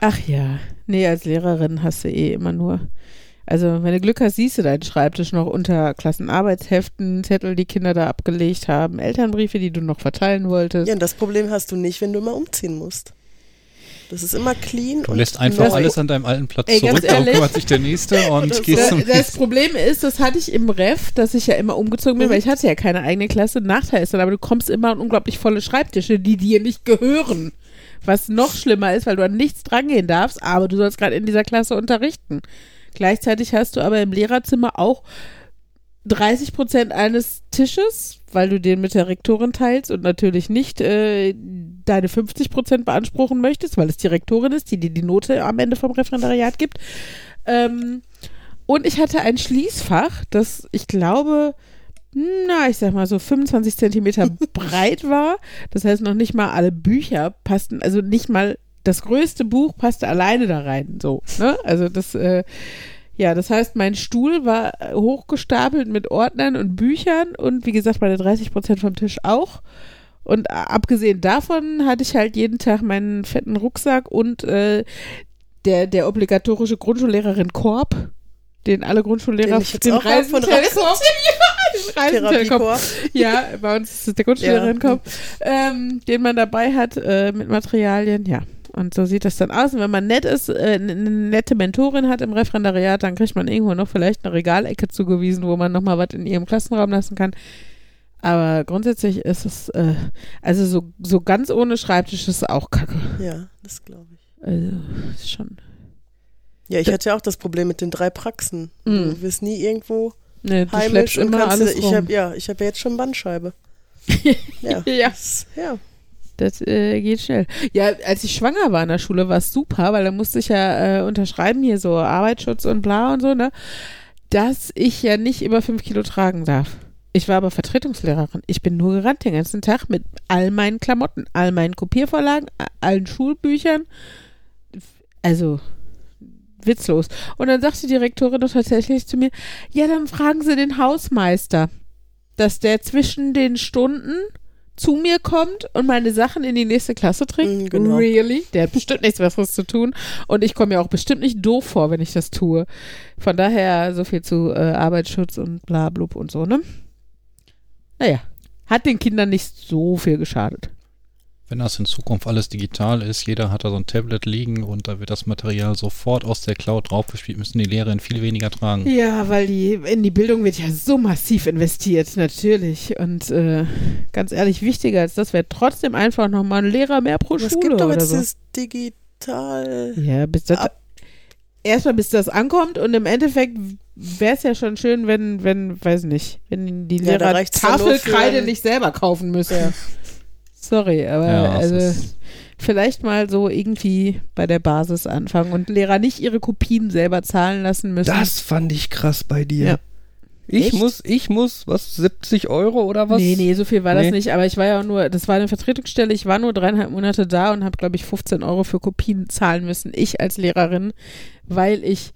Ach ja. Nee, als Lehrerin hast du eh immer nur. Also, wenn du Glück hast, siehst du deinen Schreibtisch noch unter Klassenarbeitsheften, Zettel, die Kinder da abgelegt haben, Elternbriefe, die du noch verteilen wolltest. Ja, und das Problem hast du nicht, wenn du immer umziehen musst. Das ist immer clean. Du und lässt einfach alles an deinem alten Platz Ey, zurück, darum ehrlich? kümmert sich der Nächste und gehst so. zum Das, das nächsten. Problem ist, das hatte ich im Ref, dass ich ja immer umgezogen bin, Mhm. weil ich hatte ja keine eigene Klasse. Nachteil ist dann, aber du kommst immer an unglaublich volle Schreibtische, die dir nicht gehören. Was noch schlimmer ist, weil du an nichts drangehen darfst, aber du sollst gerade in dieser Klasse unterrichten. Gleichzeitig hast du aber im Lehrerzimmer auch 30 Prozent eines Tisches, weil du den mit der Rektorin teilst und natürlich nicht äh, deine 50 Prozent beanspruchen möchtest, weil es die Rektorin ist, die dir die Note am Ende vom Referendariat gibt. Ähm, und ich hatte ein Schließfach, das ich glaube, na, ich sag mal so 25 Zentimeter breit war. Das heißt, noch nicht mal alle Bücher passten, also nicht mal das größte Buch passte alleine da rein. So, ne? Also das, äh, ja, das heißt, mein Stuhl war äh, hochgestapelt mit Ordnern und Büchern und wie gesagt, bei der 30 Prozent vom Tisch auch. Und äh, abgesehen davon hatte ich halt jeden Tag meinen fetten Rucksack und äh, der, der obligatorische Grundschullehrerin Korb, den alle Grundschullehrer Den von Reisentelkorb. ja, Reisentelkorb. Ja, bei uns ist es der Grundschullehrerin-Korb, ähm, den man dabei hat äh, mit Materialien, ja. Und so sieht das dann aus. Und wenn man nett ist, äh, eine nette Mentorin hat im Referendariat, dann kriegt man irgendwo noch vielleicht eine Regalecke zugewiesen, wo man nochmal was in ihrem Klassenraum lassen kann. Aber grundsätzlich ist es, äh, also so, so ganz ohne Schreibtisch ist auch kacke. Ja, das glaube ich. Also, ist schon. Ja, ich hatte ja auch das Problem mit den drei Praxen. Mhm. Du wirst nie irgendwo Ne, du heimisch und immer kannst alles du, ich habe ja, ich habe ja jetzt schon Bandscheibe. ja. Ja. Ja. Das äh, geht schnell. Ja, als ich schwanger war in der Schule, war es super, weil da musste ich ja äh, unterschreiben, hier so Arbeitsschutz und bla und so, ne? Dass ich ja nicht über fünf Kilo tragen darf. Ich war aber Vertretungslehrerin. Ich bin nur gerannt den ganzen Tag mit all meinen Klamotten, all meinen Kopiervorlagen, allen Schulbüchern. Also, witzlos. Und dann sagte die Direktorin doch tatsächlich zu mir, ja, dann fragen Sie den Hausmeister, dass der zwischen den Stunden zu mir kommt und meine Sachen in die nächste Klasse trägt. Mm, genau. Really? Der hat bestimmt nichts Besseres zu tun. Und ich komme mir auch bestimmt nicht doof vor, wenn ich das tue. Von daher so viel zu äh, Arbeitsschutz und bla blub und so, ne? Naja. hat den Kindern nicht so viel geschadet. Wenn das in Zukunft alles digital ist, jeder hat da so ein Tablet liegen und da wird das Material sofort aus der Cloud draufgespielt, müssen die Lehrerinnen viel weniger tragen. Ja, weil die in die Bildung wird ja so massiv investiert, natürlich. Und äh, ganz ehrlich, wichtiger als das wäre trotzdem einfach nochmal ein Lehrer mehr pro Es Schule gibt doch jetzt so. das digital. Ja, bis das erstmal bis das ankommt und im Endeffekt wäre es ja schon schön, wenn, wenn, weiß nicht, wenn die Ja, Lehrer nur Tafelkreide nicht selber kaufen müssen. Sorry, aber Ja, also vielleicht mal so irgendwie bei der Basis anfangen und Lehrer nicht ihre Kopien selber zahlen lassen müssen. Das fand ich krass bei dir. Ja. Ich Echt? muss, ich muss, was, 70 Euro oder was? Nee, nee, so viel war Nee. das nicht. Aber ich war ja auch nur, das war eine Vertretungsstelle, ich war nur dreieinhalb Monate da und habe, glaube ich, 15 Euro für Kopien zahlen müssen. Ich als Lehrerin, weil ich,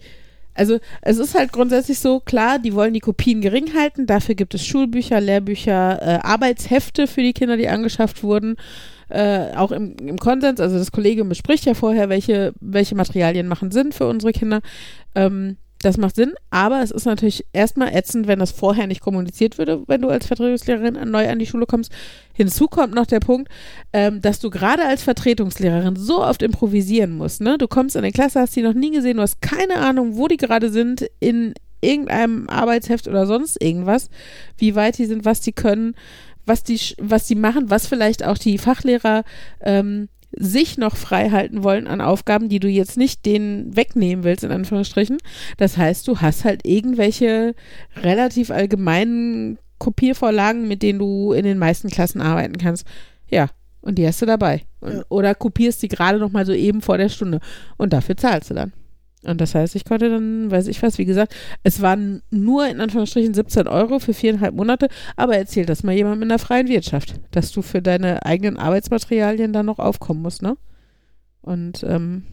also es ist halt grundsätzlich so, klar, die wollen die Kopien gering halten. Dafür gibt es Schulbücher, Lehrbücher, äh, Arbeitshefte für die Kinder, die angeschafft wurden. Äh, auch im, im Konsens, also das Kollegium bespricht ja vorher, welche, welche Materialien machen Sinn für unsere Kinder. Ähm, das macht Sinn, aber es ist natürlich erstmal ätzend, wenn das vorher nicht kommuniziert würde, wenn du als Vertretungslehrerin neu an die Schule kommst. Hinzu kommt noch der Punkt, ähm, dass du gerade als Vertretungslehrerin so oft improvisieren musst. Ne? Du kommst in eine Klasse, hast die noch nie gesehen, du hast keine Ahnung, wo die gerade sind, in irgendeinem Arbeitsheft oder sonst irgendwas, wie weit die sind, was die können, was die, was die machen, was vielleicht auch die Fachlehrer ähm, sich noch frei halten wollen an Aufgaben, die du jetzt nicht denen wegnehmen willst, in Anführungsstrichen. Das heißt, du hast halt irgendwelche relativ allgemeinen Kopiervorlagen, mit denen du in den meisten Klassen arbeiten kannst. Ja, und die hast du dabei. Und, Ja. Oder kopierst die gerade noch mal so eben vor der Stunde. Und dafür zahlst du dann. Und das heißt, ich konnte dann, weiß ich was, wie gesagt, es waren nur in Anführungsstrichen 17 Euro für viereinhalb Monate, aber erzähl das mal jemandem in der freien Wirtschaft, dass du für deine eigenen Arbeitsmaterialien dann noch aufkommen musst, ne? Und ähm,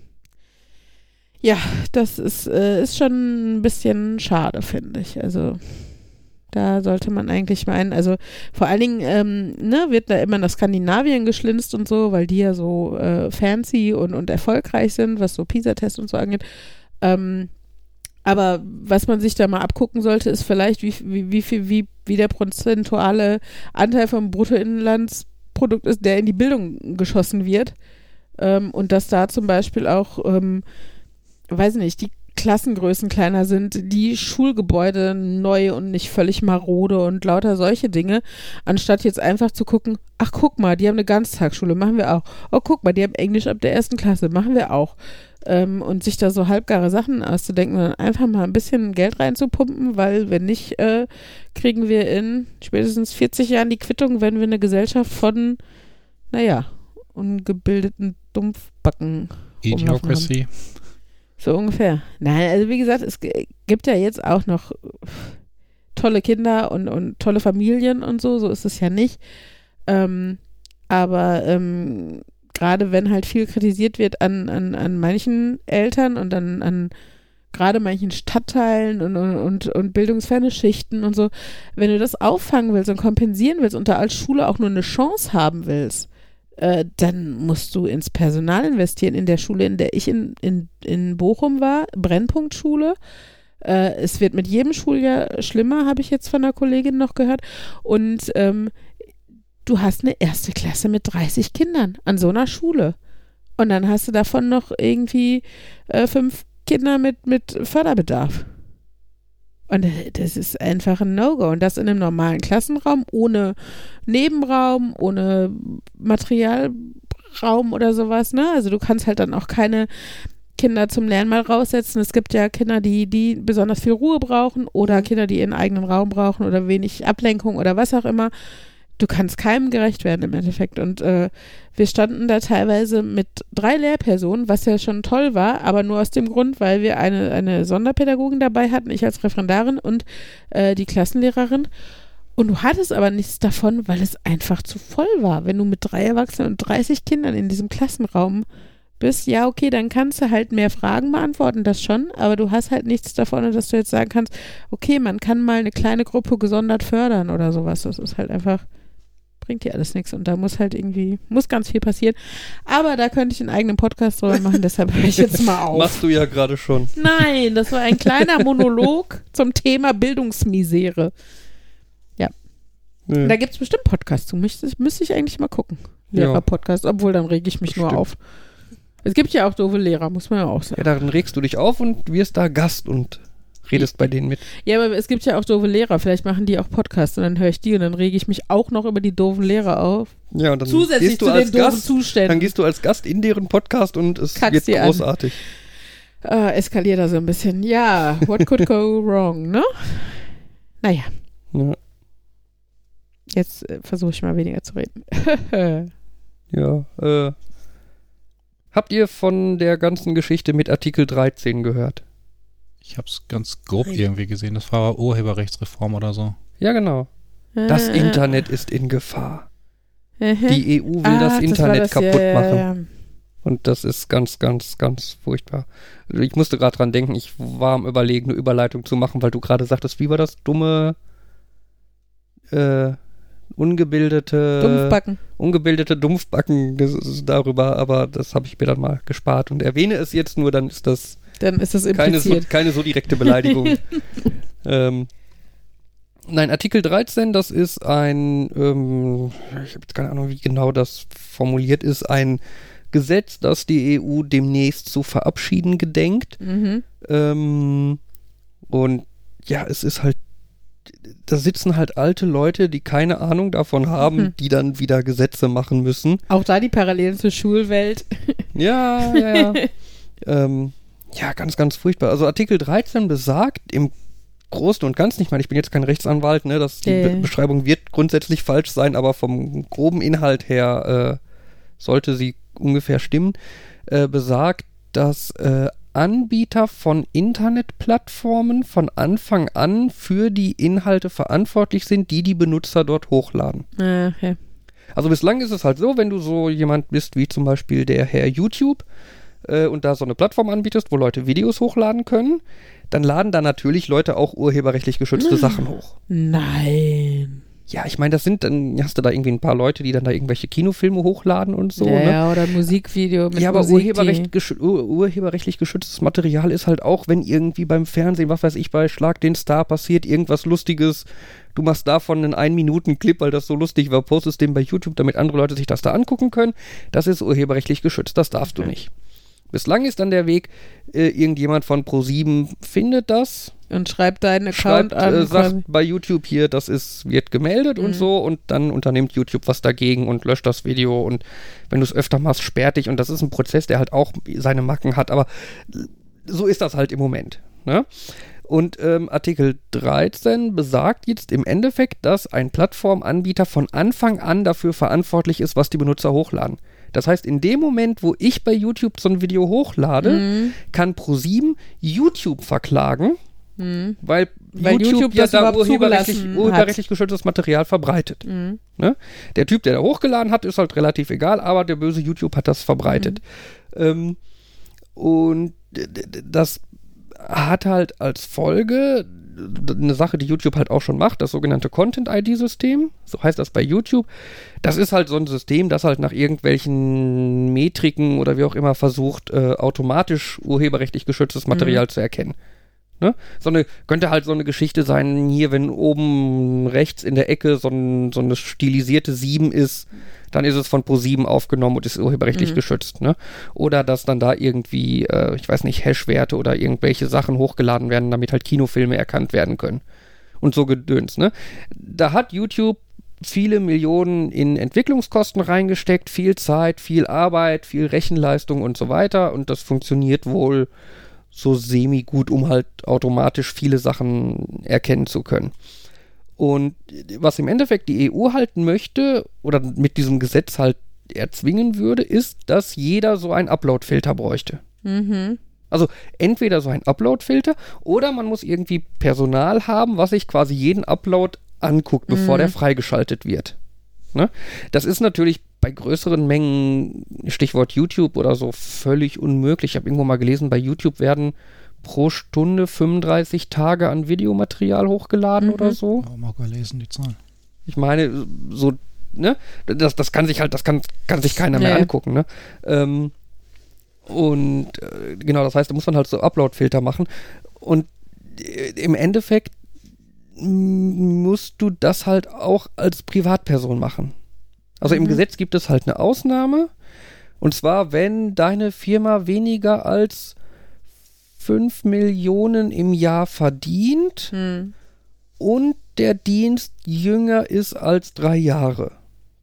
ja, das ist, äh, ist schon ein bisschen schade, finde ich. Also da sollte man eigentlich meinen, also vor allen Dingen ähm, ne, wird da immer nach Skandinavien geschlinzt und so, weil die ja so äh, fancy und, und erfolgreich sind, was so PISA-Tests und so angeht. Ähm, aber was man sich da mal abgucken sollte, ist vielleicht, wie, wie, wie viel, wie, wie der prozentuale Anteil vom Bruttoinlandsprodukt ist, der in die Bildung geschossen wird. Ähm, und dass da zum Beispiel auch, ähm, weiß nicht, die Klassengrößen kleiner sind, die Schulgebäude neu und nicht völlig marode und lauter solche Dinge, anstatt jetzt einfach zu gucken, ach guck mal, die haben eine Ganztagsschule, machen wir auch. Oh, guck mal, die haben Englisch ab der ersten Klasse, machen wir auch. Ähm, und sich da so halbgare Sachen auszudenken, sondern einfach mal ein bisschen Geld reinzupumpen, weil wenn nicht, äh, kriegen wir in spätestens 40 Jahren die Quittung, wenn wir eine Gesellschaft von, naja, ungebildeten Dumpfbacken. Idiocracy. So ungefähr. Nein, also wie gesagt, es gibt ja jetzt auch noch tolle Kinder und, und tolle Familien und so, so ist es ja nicht. Ähm, aber ähm, gerade wenn halt viel kritisiert wird an, an, an manchen Eltern und an, an gerade manchen Stadtteilen und, und, und, bildungsferne Schichten und so, wenn du das auffangen willst und kompensieren willst und da als Schule auch nur eine Chance haben willst, äh, dann musst du ins Personal investieren. In der Schule, in der ich in, in, in Bochum war, Brennpunktschule. Äh, es wird mit jedem Schuljahr schlimmer, habe ich jetzt von einer Kollegin noch gehört. Und ähm, du hast eine erste Klasse mit 30 Kindern an so einer Schule. Und dann hast du davon noch irgendwie äh, fünf Kinder mit, mit Förderbedarf. Und äh, das ist einfach ein No-Go. Und das in einem normalen Klassenraum, ohne Nebenraum, ohne Materialraum oder sowas, ne? Also du kannst halt dann auch keine Kinder zum Lernen mal raussetzen. Es gibt ja Kinder, die, die besonders viel Ruhe brauchen oder Kinder, die ihren eigenen Raum brauchen oder wenig Ablenkung oder was auch immer. Du kannst keinem gerecht werden im Endeffekt. Und äh, wir standen da teilweise mit drei Lehrpersonen, was ja schon toll war, aber nur aus dem Grund, weil wir eine, eine Sonderpädagogin dabei hatten, ich als Referendarin und äh, die Klassenlehrerin. Und du hattest aber nichts davon, weil es einfach zu voll war. Wenn du mit drei Erwachsenen und 30 Kindern in diesem Klassenraum bist, ja, okay, dann kannst du halt mehr Fragen beantworten, das schon, aber du hast halt nichts davon, dass du jetzt sagen kannst, okay, man kann mal eine kleine Gruppe gesondert fördern oder sowas. Das ist halt einfach, bringt dir alles nichts und da muss halt irgendwie, muss ganz viel passieren. Aber da könnte ich einen eigenen Podcast drüber machen, deshalb höre ich jetzt mal auf. Machst du ja gerade schon. Nein, das war ein kleiner Monolog zum Thema Bildungsmisere. Nee. Da gibt es bestimmt Podcasts zu. Müsste, müsste ich eigentlich mal gucken. Ja. Lehrer-Podcast, obwohl dann rege ich mich nur Stimmt. auf. Es gibt ja auch doofe Lehrer, muss man ja auch Ja, sagen. darin regst du dich auf und wirst da Gast und redest bei denen mit. Ja, aber es gibt ja auch doofe Lehrer. Vielleicht machen die auch Podcasts und dann höre ich die und dann rege ich mich auch noch über die doofen Lehrer auf. Ja, und dann Zusätzlich gehst du zu als den doofen Gast, Zuständen. dann gehst du als Gast in deren Podcast und es Kackst wird großartig. Äh, eskaliert da so ein bisschen. Ja, what could go wrong, ne? Naja, Ja, jetzt äh, versuche ich mal weniger zu reden. ja äh, habt ihr von der ganzen Geschichte mit Artikel 13 gehört? Ich habe es ganz grob Nein. irgendwie gesehen. Das war Urheberrechtsreform oder so. Ja, genau. Das Äh, Internet ist in Gefahr. Die EU will ah, das Internet das, kaputt ja, ja, machen. ja. Und das ist ganz, ganz, ganz furchtbar. Also Ich musste gerade dran denken, ich war am Überlegen, eine Überleitung zu machen, weil du gerade sagtest, wie war das dumme, äh, ungebildete, Dumpfbacken. ungebildete Dumpfbacken das ist darüber, aber das habe ich mir dann mal gespart und erwähne es jetzt nur, dann ist das Dann ist das keine so, impliziert. keine so direkte Beleidigung. ähm, nein, Artikel 13, das ist ein, ähm, ich habe jetzt keine Ahnung, wie genau das formuliert ist, ein Gesetz, das die EU demnächst zu verabschieden gedenkt. Mhm. Ähm, und ja, es ist halt, da sitzen halt alte Leute, die keine Ahnung davon haben, Mhm. die dann wieder Gesetze machen müssen. Auch da die Parallelen zur Schulwelt. Ja, ja, ja. ähm, ja, ganz, ganz furchtbar. Also Artikel 13 besagt im Großen und Ganzen, ich meine, ich bin jetzt kein Rechtsanwalt, ne, das, die Äh. Be Beschreibung wird grundsätzlich falsch sein, aber vom groben Inhalt her äh, sollte sie ungefähr stimmen, äh, besagt, dass äh, Anbieter von Internetplattformen von Anfang an für die Inhalte verantwortlich sind, die die Benutzer dort hochladen. Ah, okay. Also bislang ist es halt so, wenn du so jemand bist wie zum Beispiel der Herr YouTube äh, und da so eine Plattform anbietest, wo Leute Videos hochladen können, dann laden da natürlich Leute auch urheberrechtlich geschützte Sachen hoch. Nein. Ja, ich meine, das sind dann, hast du da irgendwie ein paar Leute, die dann da irgendwelche Kinofilme hochladen und so, ja, ne? ja, oder ein Musikvideo mit ja, aber Musik, urheberrecht, geschü ur urheberrechtlich geschütztes Material ist halt auch, wenn irgendwie beim Fernsehen, was weiß ich, bei Schlag den Star passiert, irgendwas Lustiges, du machst davon einen Ein-Minuten-Clip, weil das so lustig war, postest den bei YouTube, damit andere Leute sich das da angucken können. Das ist urheberrechtlich geschützt, das darfst du nicht. Bislang ist dann der Weg, äh, irgendjemand von Pro7 findet das, und schreibt deinen Account schreibt, an. äh, sagt quasi. bei YouTube hier, das ist, wird gemeldet Mhm. und so und dann unternimmt YouTube was dagegen und löscht das Video und wenn du es öfter machst, sperrt dich und das ist ein Prozess, der halt auch seine Macken hat, aber so ist das halt im Moment. Ne? Und ähm, Artikel 13 besagt jetzt im Endeffekt, dass ein Plattformanbieter von Anfang an dafür verantwortlich ist, was die Benutzer hochladen. Das heißt, in dem Moment, wo ich bei YouTube so ein Video hochlade, Mhm. kann Pro7 YouTube verklagen, Mhm. weil, Weil YouTube, YouTube ja da urheberrechtlich, urheberrechtlich geschütztes Material verbreitet. Mhm. Ne? Der Typ, der da hochgeladen hat, ist halt relativ egal, aber der böse YouTube hat das verbreitet. Ähm, und das hat halt als Folge eine Sache, die YouTube halt auch schon macht, das sogenannte Content-ID-System. So heißt das bei YouTube. Das ist halt so ein System, das halt nach irgendwelchen Metriken oder wie auch immer versucht, äh, automatisch urheberrechtlich geschütztes Material zu erkennen. Ne? So eine, könnte halt so eine Geschichte sein, hier, wenn oben rechts in der Ecke so, ein, so eine stilisierte 7 ist, dann ist es von Pro7 aufgenommen und ist urheberrechtlich Mhm. geschützt. Ne? Oder dass dann da irgendwie, äh, ich weiß nicht, Hashwerte oder irgendwelche Sachen hochgeladen werden, damit halt Kinofilme erkannt werden können. Und so gedöns. Ne? Da hat YouTube viele Millionen in Entwicklungskosten reingesteckt, viel Zeit, viel Arbeit, viel Rechenleistung und so weiter. Und das funktioniert wohl so semi-gut, um halt automatisch viele Sachen erkennen zu können. Und was im Endeffekt die EU halt möchte oder mit diesem Gesetz halt erzwingen würde, ist, dass jeder so einen Upload-Filter bräuchte. Mhm. Also entweder so ein Upload-Filter oder man muss irgendwie Personal haben, was sich quasi jeden Upload anguckt, bevor Mhm. der freigeschaltet wird. Ne? Das ist natürlich bei größeren Mengen, Stichwort YouTube oder so, völlig unmöglich. Ich habe irgendwo mal gelesen, bei YouTube werden pro Stunde 35 Tage an Videomaterial hochgeladen Mhm. oder so. Auch mal gelesen, die Zahlen. Ich meine, so, ne? Das, das kann sich halt, das kann, kann sich keiner mehr Nee. angucken, ne? Ähm, und äh, genau, das heißt, da muss man halt so Upload-Filter machen. Und äh, im Endeffekt musst du das halt auch als Privatperson machen. Also im Mhm. Gesetz gibt es halt eine Ausnahme. Und zwar, wenn deine Firma weniger als 5 Millionen im Jahr verdient Hm. und der Dienst jünger ist als drei Jahre.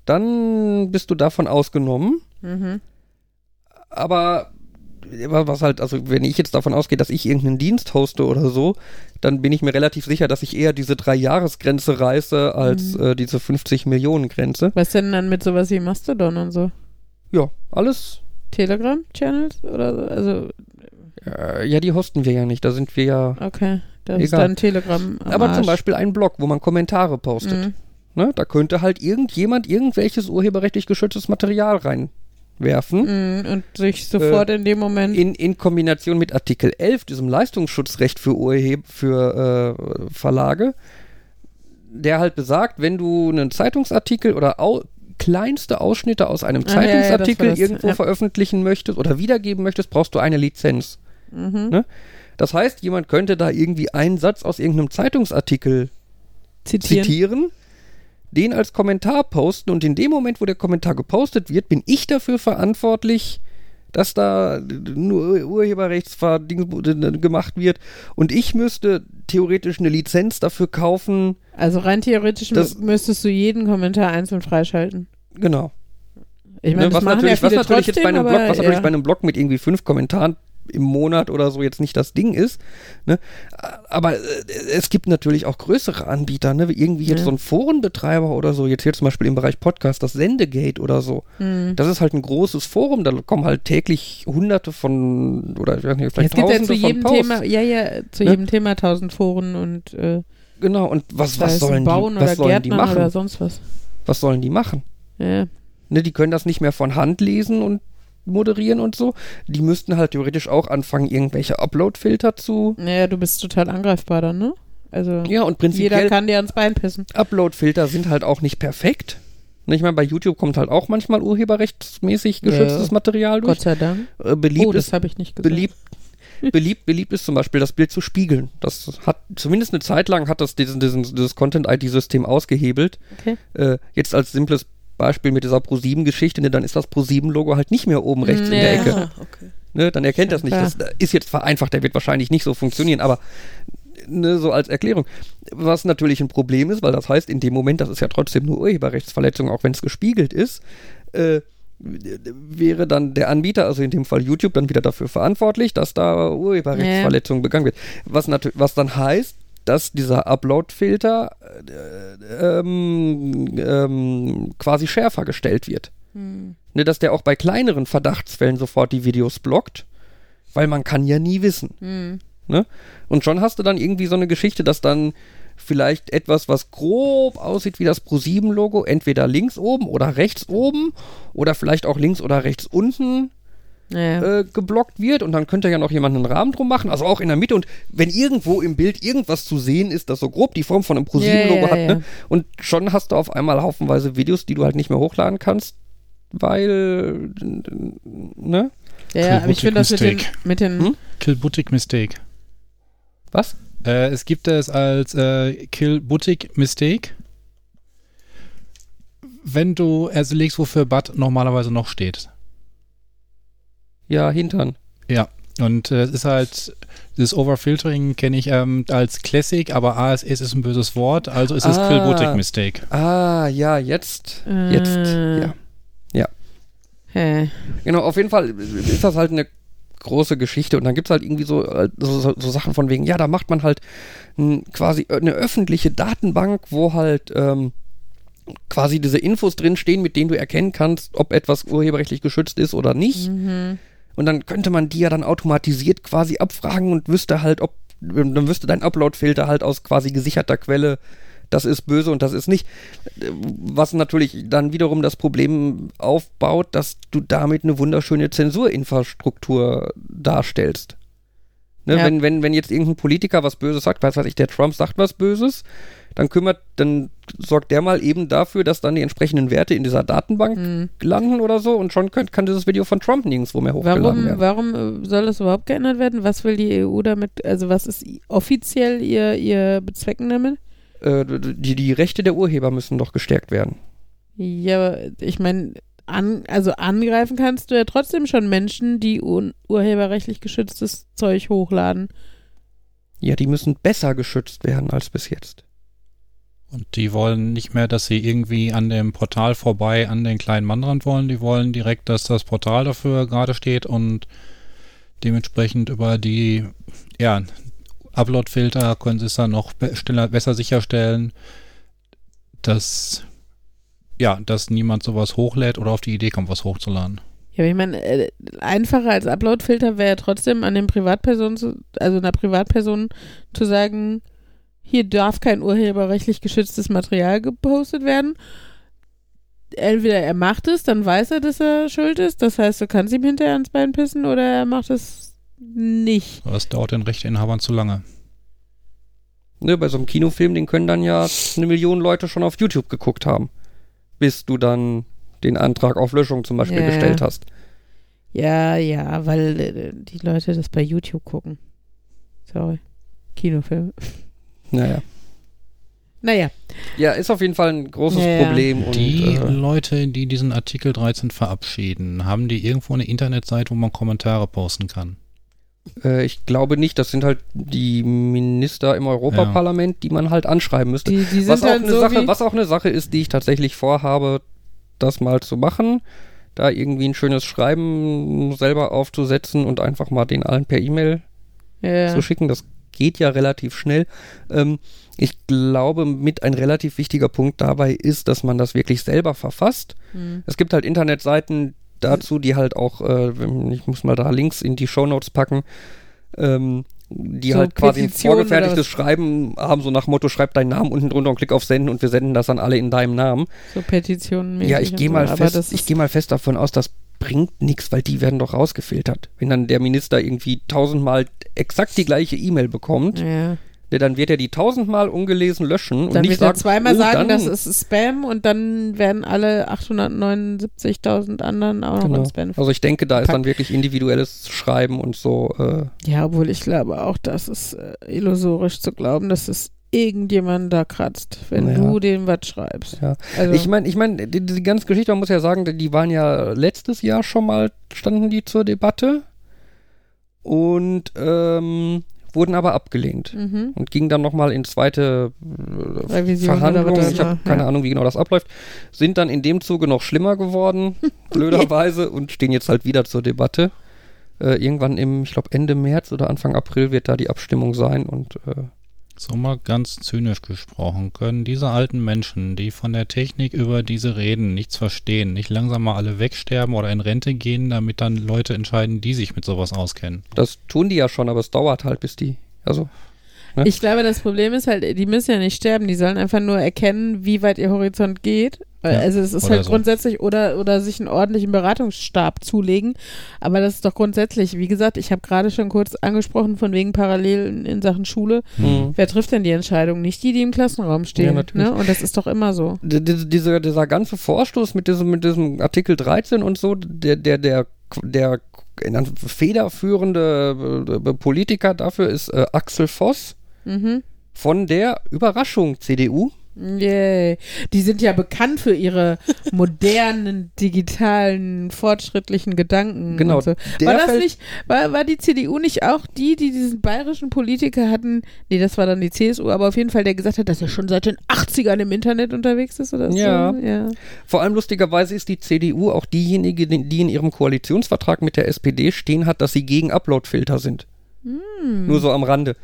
Dann bist du davon ausgenommen. Mhm. Aber was halt, also wenn ich jetzt davon ausgehe, dass ich irgendeinen Dienst hoste oder so, dann bin ich mir relativ sicher, dass ich eher diese Drei-Jahres-Grenze reiße als Mhm. äh, diese 50-Millionen-Grenze. Was denn dann mit sowas wie Mastodon und so? Ja, alles. Telegram-Channels oder so? Also, Äh, ja, die hosten wir ja nicht. Da sind wir ja. okay. Da ist dann Telegram. Am Aber Arsch. zum Beispiel ein Blog, wo man Kommentare postet. Mhm. Ne? Da könnte halt irgendjemand irgendwelches urheberrechtlich geschütztes Material reinwerfen. Mhm. Und sich sofort in dem Moment. In, in Kombination mit Artikel 11, diesem Leistungsschutzrecht für, Urheb für äh, Verlage, der halt besagt, wenn du einen Zeitungsartikel oder au kleinste Ausschnitte aus einem Ah, ja, ja, das Zeitungsartikel das, irgendwo ja. veröffentlichen möchtest oder wiedergeben möchtest, brauchst du eine Lizenz. mhm. ne? Das heißt, jemand könnte da irgendwie einen Satz aus irgendeinem Zeitungsartikel Zitieren. zitieren, den als Kommentar posten und in dem Moment, wo der Kommentar gepostet wird, bin ich dafür verantwortlich, dass da nur Urheberrechtsverding gemacht wird und ich müsste theoretisch eine Lizenz dafür kaufen. Also rein theoretisch müsstest du jeden Kommentar einzeln freischalten. Genau. Ich meine, Ne, was natürlich, ja was natürlich jetzt bei einem Blog, was aber, natürlich ja. bei einem Blog mit irgendwie fünf Kommentaren im Monat oder so jetzt nicht das Ding ist. Ne? Aber äh, es gibt natürlich auch größere Anbieter, ne? wie irgendwie jetzt Ja. so ein Forenbetreiber oder so, jetzt hier zum Beispiel im Bereich Podcast, das Sendegate oder so. Hm. Das ist halt ein großes Forum, da kommen halt täglich hunderte von, oder ich weiß nicht, Es vielleicht gibt ja zu von jedem. Thema, ja, ja, zu Ne? jedem Thema tausend Foren und äh, Genau, und was, was es sollen die, was oder sollen die machen? oder sonst was. Was sollen die machen? Ja. Ne, die können das nicht mehr von Hand lesen und moderieren und so. Die müssten halt theoretisch auch anfangen, irgendwelche Upload-Filter zu. Naja, du bist total angreifbar dann, ne? Also Ja, und jeder prinzipiell kann dir ans Bein pissen. Upload-Filter sind halt auch nicht perfekt. Ne, Ich meine, bei YouTube kommt halt auch manchmal urheberrechtsmäßig geschütztes Ja. Material durch. Gott sei Dank. Äh, beliebt, oh, das habe ich nicht gesagt. beliebt, beliebt, beliebt ist zum Beispiel das Bild zu spiegeln. Das hat zumindest eine Zeit lang hat das diesen, diesen, dieses Content-ID-System ausgehebelt. Okay. Äh, jetzt als simples Beispiel mit dieser Pro7-Geschichte, ne, dann ist das Pro7-Logo halt nicht mehr oben rechts in der Ja. Ecke. Ah, okay. Ne, dann erkennt das nicht. Klar. Das ist jetzt vereinfacht, der wird wahrscheinlich nicht so funktionieren, aber ne, so als Erklärung. Was natürlich ein Problem ist, weil das heißt, in dem Moment, das ist ja trotzdem nur Urheberrechtsverletzung, auch wenn es gespiegelt ist, äh, wäre dann der Anbieter, also in dem Fall YouTube, dann wieder dafür verantwortlich, dass da Urheberrechtsverletzung begangen wird. Was, was dann heißt, dass dieser Upload-Filter äh, ähm, ähm, quasi schärfer gestellt wird. Hm. Ne, dass der auch bei kleineren Verdachtsfällen sofort die Videos blockt, weil man kann ja nie wissen. Hm. Ne? Und schon hast du dann irgendwie so eine Geschichte, dass dann vielleicht etwas, was grob aussieht wie das Pro7-Logo, entweder links oben oder rechts oben oder vielleicht auch links oder rechts unten Naja. äh, geblockt wird und dann könnte ja noch jemand einen Rahmen drum machen, also auch in der Mitte und wenn irgendwo im Bild irgendwas zu sehen ist, das so grob die Form von einem Pro7-Logo Ja, ja, hat, ja. Ne? und schon hast du auf einmal haufenweise Videos, die du halt nicht mehr hochladen kannst, weil, ne? ja, ja, aber ich finde das mit den, Mistake. mit den Hm? Kill Boutique Mistake. Was? Äh, es gibt es als äh, Kill Boutique Mistake. Wenn du also legst, wofür Bud normalerweise noch steht. Ja, Hintern. Ja, und äh, es ist halt, dieses Overfiltering kenne ich ähm, als Classic, aber ASS ist ein böses Wort, also ist es Ah. Kill Boutique Mistake. Ah, ja, jetzt. Jetzt. Äh. Ja. Hä. Genau, auf jeden Fall ist das halt eine große Geschichte und dann gibt es halt irgendwie so, äh, so, so, so Sachen von wegen, ja, da macht man halt n, quasi eine öffentliche Datenbank, wo halt ähm, quasi diese Infos drinstehen, mit denen du erkennen kannst, ob etwas urheberrechtlich geschützt ist oder nicht. Mhm. Und dann könnte man die ja dann automatisiert quasi abfragen und wüsste halt, ob, dann wüsste dein Upload-Filter halt aus quasi gesicherter Quelle, das ist böse und das ist nicht. Was natürlich dann wiederum das Problem aufbaut, dass du damit eine wunderschöne Zensurinfrastruktur darstellst. Ne, Ja. wenn, wenn, wenn jetzt irgendein Politiker was Böses sagt, was weiß ich, der Trump sagt was Böses, dann kümmert, dann sorgt der mal eben dafür, dass dann die entsprechenden Werte in dieser Datenbank Hm. landen oder so und schon kann, kann dieses Video von Trump nirgendwo mehr hochgeladen Warum, werden. warum äh, soll das überhaupt geändert werden? Was will die EU damit, also was ist offiziell ihr, ihr Bezwecken damit? Äh, die, die Rechte der Urheber müssen doch gestärkt werden. Ja, aber ich meine, an, also angreifen kannst du ja trotzdem schon Menschen, die un urheberrechtlich geschütztes Zeug hochladen. Ja, die müssen besser geschützt werden als bis jetzt. Und die wollen nicht mehr, dass sie irgendwie an dem Portal vorbei an den kleinen Mann ran wollen. Die wollen direkt, dass das Portal dafür gerade steht und dementsprechend über die ja, Upload-Filter können sie es dann noch besser sicherstellen, dass ja, dass niemand sowas hochlädt oder auf die Idee kommt, was hochzuladen. Ja, aber ich meine, äh, einfacher als Upload-Filter wäre ja trotzdem an den Privatpersonen, zu, also einer Privatperson zu sagen, hier darf kein urheberrechtlich geschütztes Material gepostet werden. Entweder er macht es, dann weiß er, dass er schuld ist. Das heißt, du kannst ihm hinterher ans Bein pissen oder er macht es nicht. Aber das dauert den Rechteinhabern zu lange. Ne, bei so einem Kinofilm, den können dann ja eine Million Leute schon auf YouTube geguckt haben. Bis du dann den Antrag auf Löschung zum Beispiel Ja. gestellt hast. Ja, ja, weil äh, die Leute das bei YouTube gucken. Sorry. Kinofilm. Naja. Naja, Ja, ist auf jeden Fall ein großes Ja, ja. Problem. Und, Die äh, Leute, die diesen Artikel 13 verabschieden, haben die irgendwo eine Internetseite, wo man Kommentare posten kann? äh, ich glaube nicht, das sind halt die Minister im Europaparlament, die man halt anschreiben müsste. die, die Was auch, dann eine so Sache, was auch eine Sache ist, die ich tatsächlich vorhabe, das mal zu machen. Da irgendwie ein schönes Schreiben selber aufzusetzen und einfach mal den allen per E-Mail ja. zu schicken. Das geht ja relativ schnell. Ähm, ich glaube, mit ein relativ wichtiger Punkt dabei ist, dass man das wirklich selber verfasst. Hm. Es gibt halt Internetseiten dazu, die halt auch, äh, ich muss mal da Links in die Shownotes packen, ähm, die So halt quasi ein vorgefertigtes? Schreiben haben, so nach Motto, schreib deinen Namen unten drunter und klick auf Senden und wir senden das dann alle in deinem Namen. so Petitionen Ja, ich gehe mal, fest, ich geh mal fest davon aus, das bringt nichts, weil die werden doch rausgefiltert. Wenn dann der Minister irgendwie tausendmal exakt die gleiche E-Mail bekommt, ja. ja, dann wird er die tausendmal ungelesen löschen und Dann nicht wird er sagen, zweimal oh, sagen, das ist Spam und dann werden alle 879.000 anderen auch noch Genau. in Spam. Also ich denke, da ist dann wirklich individuelles Schreiben und so. Äh, Ja, obwohl ich glaube auch, das ist äh, illusorisch zu glauben, dass es irgendjemand da kratzt, wenn Ja. du dem was schreibst. Ja. Also, Ich meine, ich meine, die, die ganze Geschichte, man muss ja sagen, die waren ja letztes Jahr schon mal, standen die zur Debatte und ähm, wurden aber abgelehnt. mhm. Und gingen dann nochmal in zweite äh, Revision das ich habe keine ja. Ahnung, wie genau das abläuft, sind dann in dem Zuge noch schlimmer geworden, blöderweise, und stehen jetzt halt wieder zur Debatte. Äh, irgendwann im, ich glaube Ende März oder Anfang April wird da die Abstimmung sein und äh, So mal ganz zynisch gesprochen, können diese alten Menschen, die von der Technik über diese reden, nichts verstehen, nicht langsam mal alle wegsterben oder in Rente gehen, damit dann Leute entscheiden, die sich mit sowas auskennen? das tun die ja schon, aber es dauert halt, bis die, also ne? Ich glaube, das Problem ist halt, die müssen ja nicht sterben, die sollen einfach nur erkennen, wie weit ihr Horizont geht. Ja, also es ist halt so. grundsätzlich oder oder sich einen ordentlichen Beratungsstab zulegen. Aber das ist doch grundsätzlich, wie gesagt, ich habe gerade schon kurz angesprochen, von wegen Parallelen in Sachen Schule. Mhm. Wer trifft denn die Entscheidung? Nicht die, die im Klassenraum stehen. Ja, ne? Und das ist doch immer so. D- dieser, dieser ganze Vorstoß mit diesem, mit diesem Artikel 13 und so, der, der, der, der federführende äh, Politiker dafür ist äh, Axel Voss Mhm. von der Überraschung CDU. Yay. Die sind ja bekannt für ihre modernen, digitalen, fortschrittlichen Gedanken. Genau, so. War das nicht, war, war die CDU nicht auch die, die diesen bayerischen Politiker hatten? Nee, das war dann die CSU, aber auf jeden Fall, der gesagt hat, dass er schon seit den 80ern im Internet unterwegs ist oder Ja. so. Ja. Vor allem lustigerweise ist die CDU auch diejenige, die die in ihrem Koalitionsvertrag mit der SPD stehen hat, dass sie gegen Uploadfilter sind. Hm. Nur so am Rande.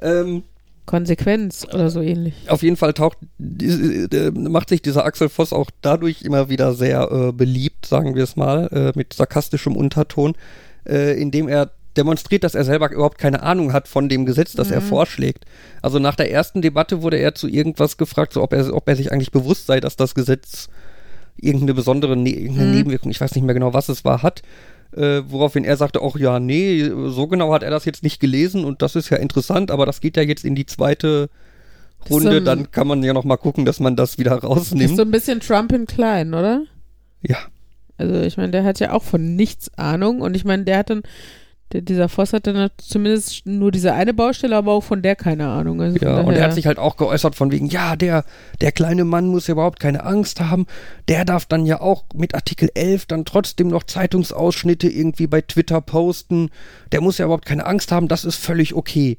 Ähm, Konsequenz oder so ähnlich. auf jeden Fall taucht, äh, macht sich dieser Axel Voss auch dadurch immer wieder sehr äh, beliebt, sagen wir es mal, äh, mit sarkastischem Unterton, äh, indem er demonstriert, dass er selber überhaupt keine Ahnung hat von dem Gesetz, das er vorschlägt. Also nach der ersten Debatte wurde er zu irgendwas gefragt, so ob er, ob er sich eigentlich bewusst sei, dass das Gesetz irgendeine besondere ne irgendeine Mhm. Nebenwirkung, ich weiß nicht mehr genau, was es war, hat. Äh, woraufhin er sagte, ach ja, nee, so genau hat er das jetzt nicht gelesen und das ist ja interessant, aber das geht ja jetzt in die zweite ist Runde, so dann kann man ja noch mal gucken, dass man das wieder Ist rausnimmt. so ein bisschen Trump in klein, oder? ja, Also ich meine, der hat ja auch von nichts Ahnung und ich meine, der hat dann, Der, dieser Voss hat dann zumindest nur diese eine Baustelle, aber auch von der keine Ahnung. Also Ja, und er hat sich halt auch geäußert von wegen, ja, der, der kleine Mann muss ja überhaupt keine Angst haben. Der darf dann ja auch mit Artikel 11 dann trotzdem noch Zeitungsausschnitte irgendwie bei Twitter posten. Der muss ja überhaupt keine Angst haben, das ist völlig okay.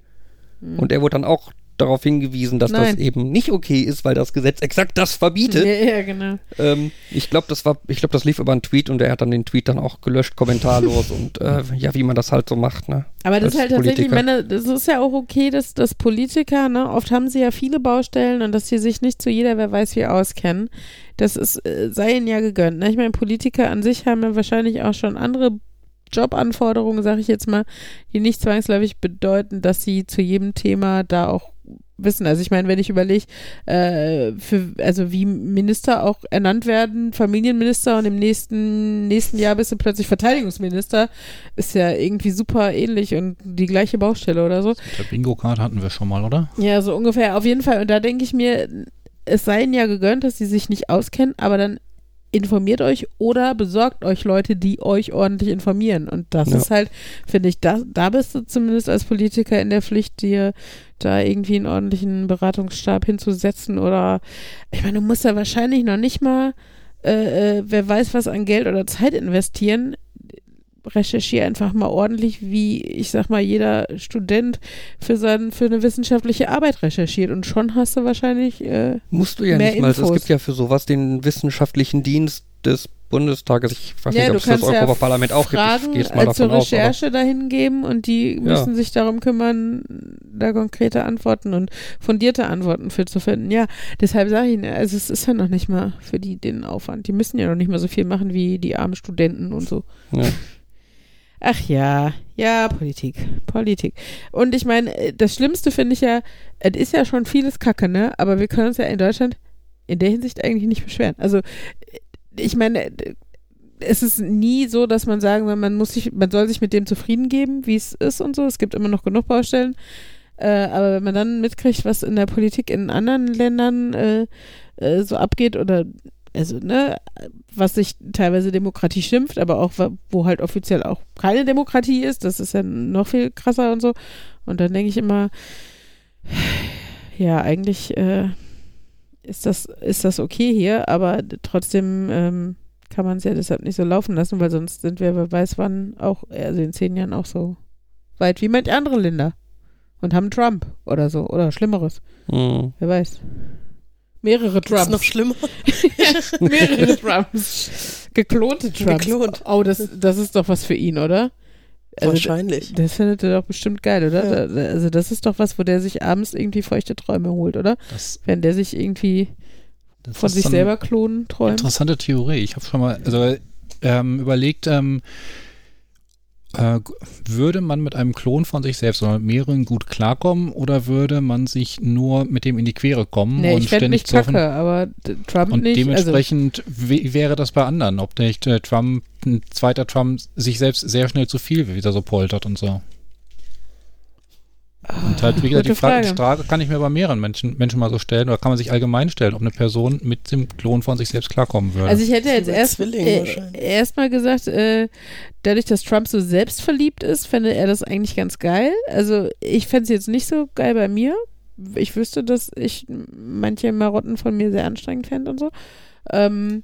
Und er wurde dann auch darauf hingewiesen, dass. Nein. das eben nicht okay ist, weil das Gesetz exakt das verbietet. Ja, ja, genau. Ähm, ich glaube, das war, ich glaube, das lief über einen Tweet und er hat dann den Tweet dann auch gelöscht, kommentarlos und äh, ja, wie man das halt so macht, ne? Aber das ist halt tatsächlich, ich Politiker. meine, das ist ja auch okay, dass, dass Politiker, ne, oft haben sie ja viele Baustellen und dass sie sich nicht zu jeder, wer weiß wie, auskennen. Das ist, äh, sei ihnen ja gegönnt. Ne? Ich meine, Politiker an sich haben ja wahrscheinlich auch schon andere Jobanforderungen, sage ich jetzt mal, die nicht zwangsläufig bedeuten, dass sie zu jedem Thema da auch wissen. Also ich meine, wenn ich überlege, äh, für, also wie Minister auch ernannt werden, Familienminister und im nächsten, nächsten Jahr bist du plötzlich Verteidigungsminister, ist ja irgendwie super ähnlich und die gleiche Baustelle oder so. Der Bingo-Card hatten wir schon mal, oder? Ja, so ungefähr. Auf jeden Fall. Und da denke ich mir, es sei ihnen ja gegönnt, dass sie sich nicht auskennen, aber dann informiert euch oder besorgt euch Leute, die euch ordentlich informieren. Und das Ja. ist halt, finde ich, da, da bist du zumindest als Politiker in der Pflicht, dir da irgendwie einen ordentlichen Beratungsstab hinzusetzen oder ich meine, du musst ja wahrscheinlich noch nicht mal, äh, äh, wer weiß was an Geld oder Zeit investieren. Recherchiere einfach mal ordentlich, wie ich sag mal, jeder Student für, sein, für eine wissenschaftliche Arbeit recherchiert. Und schon hast du wahrscheinlich äh, Musst du ja nicht mal. Es gibt ja für sowas den wissenschaftlichen Dienst des Bundestages. Ich weiß Ja, nicht, ob es das ja Europaparlament auch gibt. Ich gehe jetzt mal davon zur aus. Recherche dahin geben und die müssen sich darum kümmern, da konkrete Antworten und fundierte Antworten für zu finden. Ja, deshalb sage ich, Ihnen, also es ist ja noch nicht mal für die den Aufwand. Die müssen ja noch nicht mal so viel machen wie die armen Studenten und so. Ja. Ach ja, ja, Politik, Politik. Und ich meine, äh, das Schlimmste finde ich ja, es ist ja schon vieles Kacke, ne? Aber wir können uns ja in Deutschland in der Hinsicht eigentlich nicht beschweren. Also, äh, ich meine, es ist nie so, dass man sagen soll, man muss sich, man soll sich mit dem zufrieden geben, wie es ist und so. Es gibt immer noch genug Baustellen. Äh, aber wenn man dann mitkriegt, was in der Politik in anderen Ländern äh, äh, so abgeht oder also, ne, was sich teilweise Demokratie schimpft, aber auch, wo halt offiziell auch keine Demokratie ist, das ist ja noch viel krasser und so. Und dann denke ich immer, ja, eigentlich äh, ist das, ist das okay hier, aber trotzdem ähm, kann man es ja deshalb nicht so laufen lassen, weil sonst sind wir, wer weiß wann, auch, also in zehn Jahren auch so weit wie manche andere Länder. Und haben Trump oder so, oder Schlimmeres. Hm. Wer weiß. Mehrere Das ist noch schlimmer. Mehrere Trumps. Geklonte Trumps. Geklont. Oh, das, das ist doch was für ihn, oder? Also, Wahrscheinlich. Das findet er doch bestimmt geil, oder? Ja. Da- Also das ist doch was, wo der sich abends irgendwie feuchte Träume holt, oder? Das, Wenn der sich irgendwie von sich selber klonen träumt. Interessante Theorie. Ich habe schon mal also, ähm, überlegt, ähm, äh, würde man mit einem Klon von sich selbst oder mit mehreren gut klarkommen oder würde man sich nur mit dem in die Quere kommen Nee, und ich ständig mich kacke, aber Trump Und nicht. Also, dementsprechend wie wäre das bei anderen, ob nicht äh, Trump, ein zweiter Trump sich selbst sehr schnell zu viel wieder so poltert und so. Und halt, wie gesagt, die Frage, Frage. Frage kann ich mir bei mehreren Menschen, Menschen mal so stellen oder kann man sich allgemein stellen, ob eine Person mit dem Klon von sich selbst klarkommen würde. Also ich hätte jetzt erst äh, wahrscheinlich. erstmal gesagt, äh, dadurch, dass Trump so selbstverliebt ist, fände er das eigentlich ganz geil. Also ich fände es jetzt nicht so geil bei mir. Ich wüsste, dass ich manche Marotten von mir sehr anstrengend fände und so. Ähm,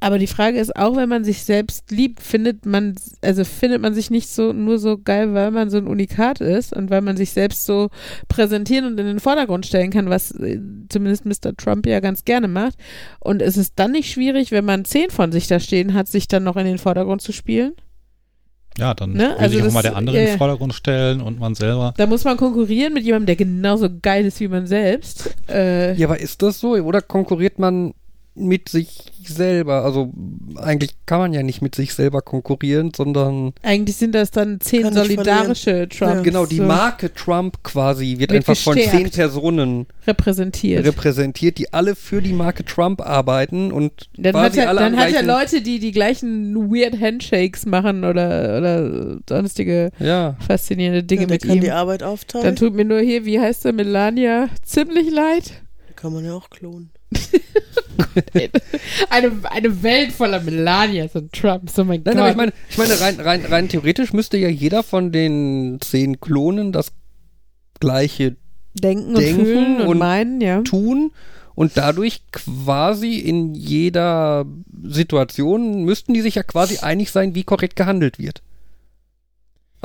aber die Frage ist auch, wenn man sich selbst liebt, findet man, also findet man sich nicht so nur so geil, weil man so ein Unikat ist und weil man sich selbst so präsentieren und in den Vordergrund stellen kann, was äh, zumindest Mr. Trump ja ganz gerne macht. Und ist es dann nicht schwierig, wenn man zehn von sich da stehen hat, sich dann noch in den Vordergrund zu spielen? ja, dann ne, will also sich auch das- mal der andere ja, in den Vordergrund stellen und man selber. Da muss man konkurrieren mit jemandem, der genauso geil ist wie man selbst. Äh, Ja, aber ist das so? Oder konkurriert man mit sich selber? Also eigentlich kann man ja nicht mit sich selber konkurrieren, sondern Eigentlich sind das dann zehn solidarische Trumps. genau die so Marke Trump quasi wird, Wird einfach von zehn Personen repräsentiert. repräsentiert, die alle für die Marke Trump arbeiten und Dann, hat quasi er, alle dann hat er Leute, die die gleichen weird Handshakes machen oder, oder sonstige Ja, faszinierende Dinge ja, der mit kann ihm. die Arbeit aufteilen. Dann tut mir nur hier, wie heißt er, Melania, ziemlich leid. kann man ja auch klonen. eine, eine Welt voller Melanias und Trumps. Oh mein Nein, Gott. aber ich meine, ich meine rein, rein, rein theoretisch müsste ja jeder von den zehn Klonen das gleiche denken und denken fühlen und, und meinen, ja. tun und dadurch quasi in jeder Situation müssten die sich ja quasi einig sein, wie korrekt gehandelt wird.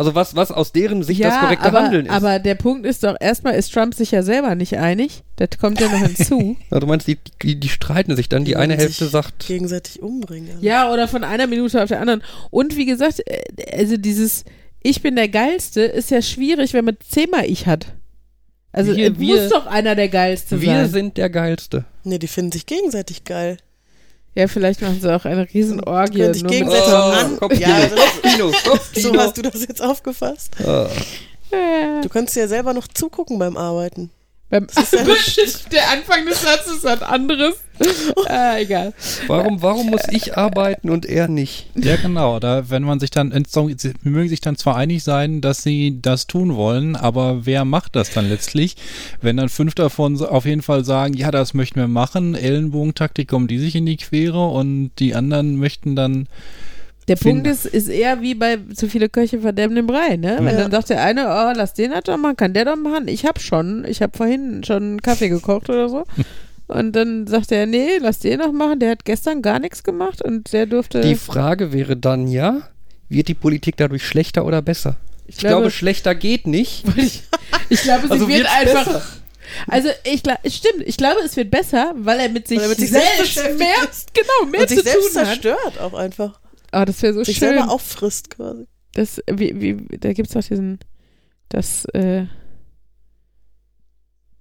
Also was, was aus deren Sicht das korrekte aber, Handeln ist. aber der Punkt ist doch, erstmal ist Trump sich ja selber nicht einig. Das kommt ja noch hinzu. ja, du meinst, die, die, die streiten sich dann, die Die eine Hälfte sich sagt, Gegenseitig umbringen. ja, oder von einer Minute auf der anderen. Und wie gesagt, äh, also dieses Ich bin der Geilste ist ja schwierig, wenn man zehnmal Ich hat. Also Wir- es wir- muss doch einer der Geilste wir sein. sind der Geilste. Nee, die finden sich gegenseitig geil. Ja, vielleicht machen sie auch eine Riesenorgie. Können sich nur mit gegenseitig Trump. an. Kopfkino, Ja, das- Kopfkino, So Kopfkino. hast du das jetzt aufgefasst. Ja. Du kannst ja selber noch zugucken beim Arbeiten. Beim der Anfang des Satzes ist was anderes. ah, egal. Warum, warum muss ich arbeiten und er nicht? Ja, genau. Da, wenn man sich dann, sie mögen sich dann zwar einig sein, dass sie das tun wollen, aber wer macht das dann letztlich? Wenn dann fünf davon auf jeden Fall sagen, ja, das möchten wir machen, Ellenbogentaktik kommen die sich in die Quere und die anderen möchten dann, Der. Punkt ist, ist eher wie bei zu viele Köche verderben den Brei, ne? Wenn Ja. dann sagt der eine, oh, lass den halt doch machen, kann der doch machen. Ich hab schon, ich hab vorhin schon einen Kaffee gekocht oder so. Und dann sagt er, nee, lass den noch machen, der hat gestern gar nichts gemacht und der durfte. Die Frage wäre dann ja, wird die Politik dadurch schlechter oder besser? Ich, glaube, schlechter geht nicht. ich, ich glaube, sie Also wird einfach. besser. Also ich glaube, stimmt, ich glaube, es wird besser, weil er mit sich, er mit sich selbst, selbst mehr, genau, mehr Und zu sich selbst tun hat. zerstört auch einfach. Oh, das wäre so Sich schön. selber auffrisst quasi. Das, wie, wie, da gibt es doch diesen, das, äh,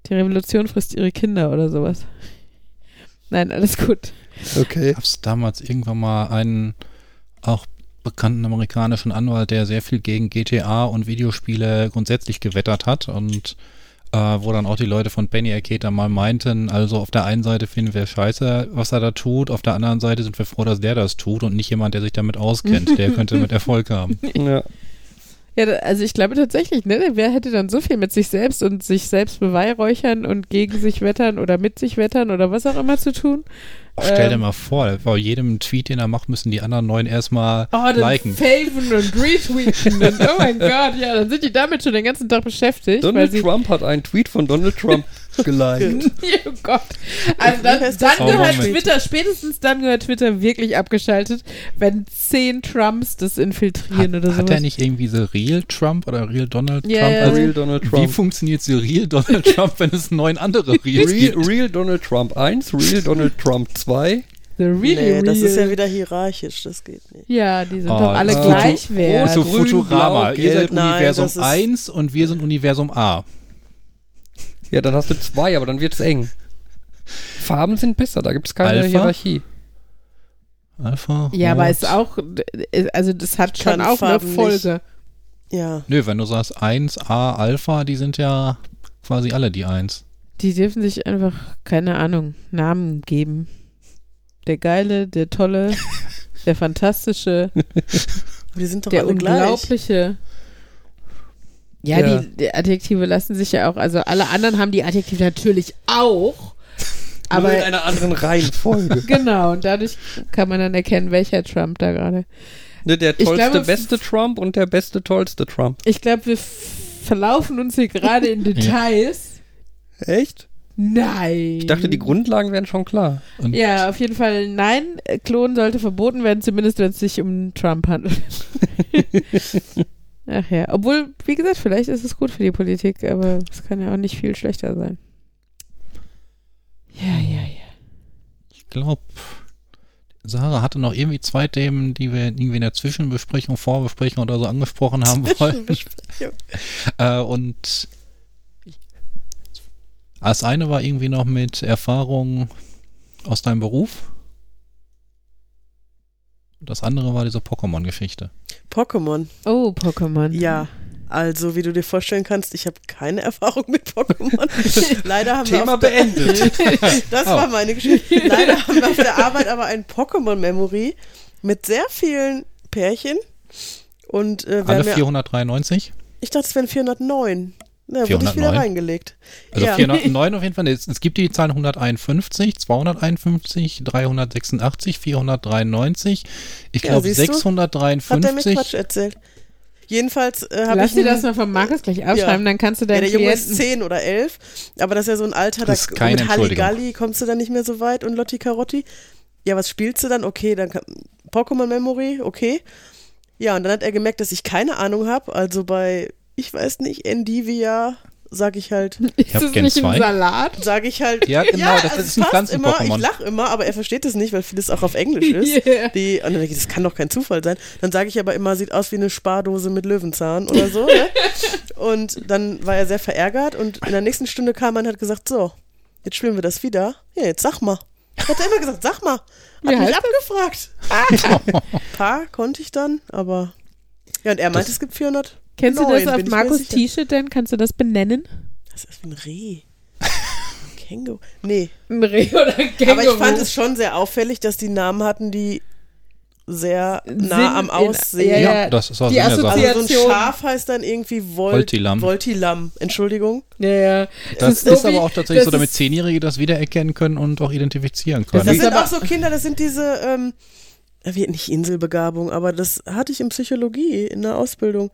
die Revolution frisst ihre Kinder oder sowas. Nein, alles gut. Okay. gab es damals irgendwann mal einen auch bekannten amerikanischen Anwalt, der sehr viel gegen GTA und Videospiele grundsätzlich gewettert hat und äh, wo dann auch die Leute von Benny Arcade mal meinten, also auf der einen Seite finden wir scheiße, was er da tut, auf der anderen Seite sind wir froh, dass der das tut und nicht jemand, der sich damit auskennt, der könnte mit Erfolg haben. Ja. Ja, also ich glaube tatsächlich, ne, wer hätte dann so viel mit sich selbst und sich selbst beweihräuchern und gegen sich wettern oder mit sich wettern oder was auch immer zu tun? Stell dir Ähm, mal vor, bei jedem Tweet, den er macht, müssen die anderen neun erstmal Oh, liken. faven und retweeten. Und, oh mein Gott, ja, dann sind die damit schon den ganzen Tag beschäftigt. weil Donald sie, Trump hat einen Tweet von Donald Trump geliked. oh Gott. Also dann, Wie das? dann Oh, gehört. Twitter, spätestens dann gehört Twitter wirklich abgeschaltet, wenn zehn Trumps das infiltrieren Hat, oder hat sowas. er nicht irgendwie so Real Trump oder Real Donald Ja, Trump? ja. Also, Real Donald wie Trump. funktioniert so Real Donald Trump, wenn es neun andere Reals Real, gibt? Real Donald Trump 1, Real Donald Trump 2. The really nee, das real. ist ja wieder hierarchisch, das geht nicht. Ja, die sind Oh, doch alle das- gleich wert. So Futurama. blau, Ihr seid. Nein, Universum das ist- 1 und wir sind Universum A. Ja, dann hast du zwei, aber dann wird's eng. Farben sind besser, da gibt's keine Alpha? Hierarchie. Alpha. Ja, aber Rot. ist auch, also das hat Ich schon auch Farben eine Folge. Ja, Nö, wenn du sagst 1, A, Alpha, die sind ja quasi alle die 1. Die dürfen sich einfach, keine Ahnung, Namen geben. Der Geile, der Tolle, der Fantastische, aber die sind doch der alle gleich. Ja, Ja. Die, Adjektive lassen sich ja auch, also alle anderen haben die Adjektive natürlich auch. Aber Nur in einer anderen Reihenfolge. genau, und dadurch kann man dann erkennen, welcher Trump da gerade. ne, der tollste, glaube, beste Trump und der beste, tollste Trump. Ich glaube, wir verlaufen uns hier gerade in Details. Echt? Nein. Ich dachte, die Grundlagen wären schon klar. Und Ja, auf jeden Fall nein. Klonen sollte verboten werden, zumindest wenn es sich um Trump handelt. Ach ja, obwohl, wie gesagt, vielleicht ist es gut für die Politik, aber es kann ja auch nicht viel schlechter sein. Ja, ja, ja. ich glaube, Sarah hatte noch irgendwie zwei Themen, die wir irgendwie in der Zwischenbesprechung, Vorbesprechung oder so angesprochen haben wollen. Zwischenbesprechung. Äh, und das eine war irgendwie noch mit Erfahrung aus deinem Beruf. Das andere war diese Pokémon-Geschichte. Pokémon. Oh, Pokémon. Ja. Also, wie du dir vorstellen kannst, ich habe keine Erfahrung mit Pokémon. Leider haben wir Thema auf der, beendet. Das Oh. war meine Geschichte. Leider haben wir auf der Arbeit aber ein Pokémon-Memory mit sehr vielen Pärchen. Und äh, wir Alle haben ja, 493? ich dachte, es wären 409. Na, wurde ich wieder 409? reingelegt. Also ja. 409 auf jeden Fall. Es, es gibt die Zahlen 151, 251, 386, 493, ich Ja, glaube siehst du? Hat der mir 653. Quatsch erzählt. Jedenfalls äh, habe Lass ich dir einen- das mal von Markus gleich aufschreiben, dann kannst du Ja, deinen der Junge ist Klienten... 10 oder 11, aber das ist ja so ein Alter, da mit. Halligalli kommst du dann nicht mehr so weit und Lotti Carotti. Ja, was spielst du dann? Okay, dann kann, Pokémon Memory, okay. Ja, und dann hat er gemerkt, dass ich keine Ahnung habe, also bei, ich weiß nicht, Endivia sage ich halt, Ist hab das Gen nicht im 2. Salat? sage ich halt. Ja, genau, das also ist es ein Pflanzen-Pokémon. Ich lache immer, aber er versteht es nicht, weil vieles auch auf Englisch ist. Yeah. Die, und dann denke ich, das kann doch kein Zufall sein. Dann sage ich aber immer, sieht aus wie eine Spardose mit Löwenzahn oder so. ne? Und dann war er sehr verärgert und in der nächsten Stunde kam er und hat gesagt, so, jetzt spielen wir das wieder. Ja, jetzt sag mal. Hat er immer gesagt, sag mal. Hat Wie mich abgefragt. paar konnte ich dann, aber ja, und er meinte, es gibt 400. Kennst du Neun, das auf Markus. T-Shirt denn? Kannst du das benennen? Das ist ein Reh. Känguru. Nee, Ein Reh oder ein Känguru? Aber ich fand es schon sehr auffällig, dass die Namen hatten, die sehr nah Sinn am in- Aussehen. ja, ja. Ja, das ist auch Die Sache. Also so ein Assoziation. Schaf heißt dann irgendwie Vol Voltilam. Voltilam. Entschuldigung. Ja, ja. Das so ist wie- aber auch tatsächlich so, das damit ist- Zehnjährige das wiedererkennen können und auch identifizieren können. Das ist sind auch so Kinder, das sind diese, ähm, wie nicht Inselbegabung, aber das hatte ich in Psychologie in der Ausbildung.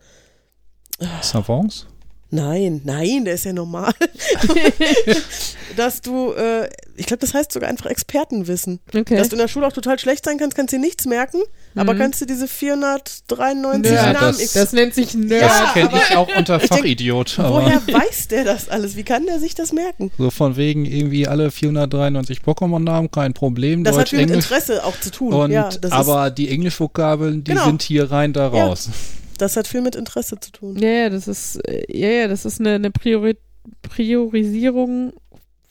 Savants? Nein, nein, der ist ja normal. dass du, äh, ich glaube, das heißt sogar einfach Expertenwissen. Okay. Dass du in der Schule auch total schlecht sein kannst, kannst dir nichts merken, aber Mhm. kannst du diese 493 Ja, Namen. das- Das nennt sich Nerd. Ja, das kenne aber- ich auch unter denk, Fachidiot. aber Woher weiß der das alles? Wie kann der sich das merken? so von wegen irgendwie alle 493 Pokémon-Namen, kein Problem. Das hat Deutsch, viel mit Englisch. Interesse auch zu tun. Und, ja, das, aber die Englischvokabeln, die Genau. sind hier rein, da Ja. raus. ist, das hat viel mit Interesse zu tun. Ja, ja, das ist, äh, ja, ja, das ist eine, eine Priori Priorisierung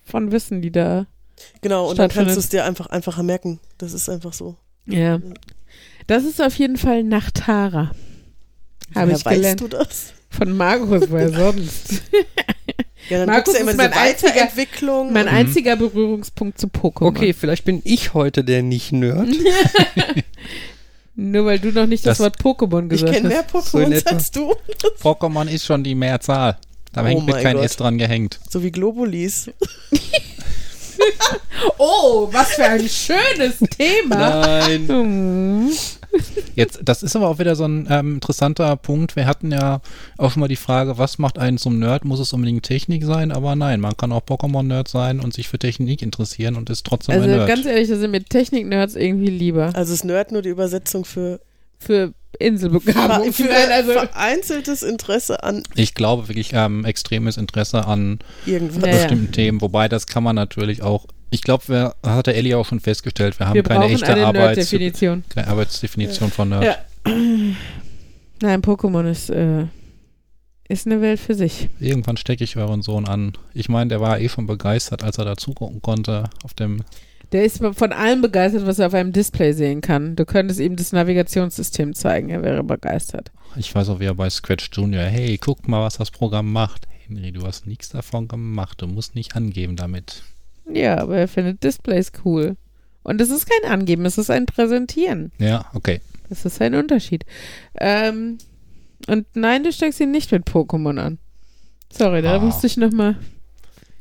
von Wissen, die da, Genau, und dann kannst du es dir einfach einfacher merken. Das ist einfach so. ja. Das ist auf jeden Fall Nachtara. Habe ich weißt gelernt. du das? Von Markus, woher sonst? Ja, dann Markus ja immer ist mein einziger- Weiterentwicklung. Mein einziger Berührungspunkt zu Pokémon. Okay, vielleicht bin ich heute der Nicht-Nerd. Nur weil du noch nicht das, Das- Wort Pokémon ich gesagt kenne mehr hast. So als du. Pokémon ist schon die Mehrzahl. Da Oh hängt mit kein Gott. S dran gehängt. So wie Globulis. Oh, was für ein schönes Thema. Nein. Jetzt, das ist aber auch wieder so ein ähm, interessanter Punkt. Wir hatten ja auch schon mal die Frage, was macht einen zum Nerd? Muss es unbedingt Technik sein? Aber nein, man kann auch Pokémon-Nerd sein und sich für Technik interessieren und ist trotzdem Also ein Nerd. ganz ehrlich, da sind mir Technik-Nerds irgendwie lieber. Also ist Nerd nur die Übersetzung für, Für Inselbegabung. für Nein, also, vereinzeltes Interesse an ich glaube wirklich ähm, extremes Interesse an irgendwas. Ja, ja. bestimmten Themen, wobei das kann man natürlich auch. Ich glaube, wir hat der Ellie auch schon festgestellt, wir haben wir keine echte eine Arbeits Nerd-Definition. keine Arbeitsdefinition von Nerd. Ja. Nein, Pokémon ist, äh, ist eine Welt für sich. Irgendwann stecke ich euren Sohn an. Ich meine, der war eh schon begeistert, als er da zugucken konnte auf dem. Der ist von allem begeistert, was er auf einem Display sehen kann. Du könntest ihm das Navigationssystem zeigen, er wäre begeistert. Ich weiß auch, wie er bei Scratch Junior, hey, guck mal, was das Programm macht. Henry, du hast nichts davon gemacht. Du musst nicht angeben damit. Ja, aber er findet Displays cool. Und es ist kein Angeben, es ist ein Präsentieren. Ja, okay. Das ist ein Unterschied. Ähm, und nein, du steckst ihn nicht mit Pokémon an. Sorry, da Ah. musste ich nochmal.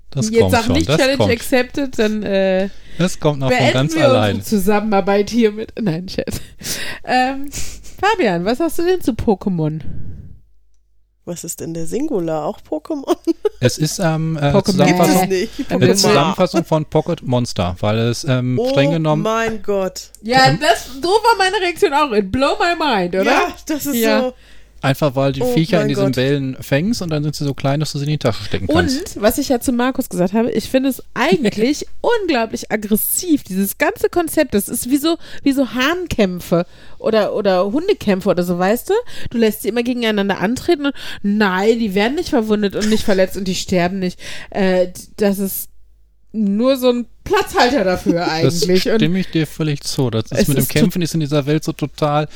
Das Jetzt sag nicht Das Challenge kommt, accepted, dann äh, das kommt noch von ganz wir allein. Zusammenarbeit hiermit. Nein, Chat. Ähm, Fabian, was hast du denn zu Pokémon? Was ist denn der Singular? Auch Pokémon? Es ist ähm, äh, Zusammenfassung, nicht. eine. Zusammenfassung von Pocket Monster, weil es ähm, Oh streng genommen mein Gott. Ja, das, so war meine Reaktion auch. It blow my mind, oder? Ja, das ist Ja. so. Einfach, weil die Oh Viecher in diesen Gott. Wellen fängst und dann sind sie so klein, dass du sie in die Tasche stecken kannst. Und, was ich ja zu Markus gesagt habe, ich finde es eigentlich unglaublich aggressiv, dieses ganze Konzept. Das ist wie so, wie so Hahnkämpfe oder, oder Hundekämpfe oder so, weißt du? Du lässt sie immer gegeneinander antreten und nein, die werden nicht verwundet und nicht verletzt und die sterben nicht. Äh, das ist nur so ein Platzhalter dafür Das eigentlich. Und, stimme ich dir völlig zu. Das ist mit dem Kämpfen ist in dieser Welt so total.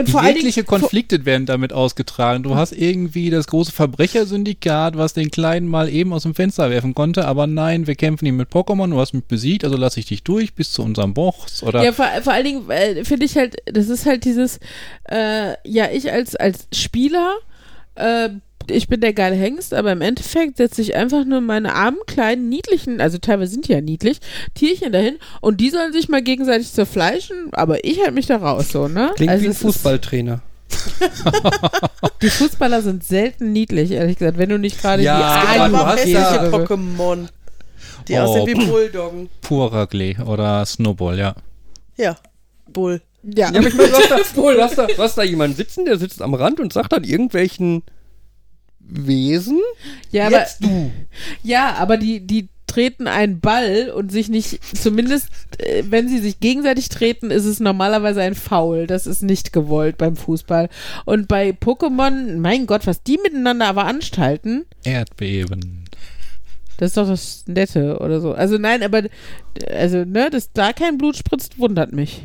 Und vor allen Jegliche Konflikte werden damit ausgetragen. Du hast irgendwie das große Verbrechersyndikat, was den Kleinen mal eben aus dem Fenster werfen konnte, aber nein, wir kämpfen ihn mit Pokémon, du hast mich besiegt, also lasse ich dich durch bis zu unserem Boss oder Ja, vor, vor allen Dingen äh, finde ich halt, das ist halt dieses, äh, ja, ich als, als Spieler äh, ich bin der geile Hengst, aber im Endeffekt setze ich einfach nur meine armen, kleinen, niedlichen, also teilweise sind die ja niedlich, Tierchen dahin und die sollen sich mal gegenseitig zerfleischen, aber ich halte mich da raus, so, ne? Klingt also wie ein Fußballtrainer. Die Fußballer sind selten niedlich, ehrlich gesagt, wenn du nicht gerade Ja, die aber aber du Armen hast hässliche ja- Pokémon. Die Oh. aussehen wie Bulldoggen. Purer Glee oder Snowball, ja. Ja, Bull. Ja, Ja, aber ich meine, hast da, hast da, du hast da jemanden sitzen, der sitzt am Rand und sagt dann irgendwelchen Wesen. ja, aber, Jetzt du. ja, aber die, die treten einen Ball und sich nicht, zumindest äh, wenn sie sich gegenseitig treten, ist es normalerweise ein Foul. Das ist nicht gewollt beim Fußball. Und bei Pokémon, mein Gott, was die miteinander aber anstalten, Erdbeben. das ist doch das Nette oder so. Also nein, aber also, ne, dass da kein Blut spritzt, wundert mich.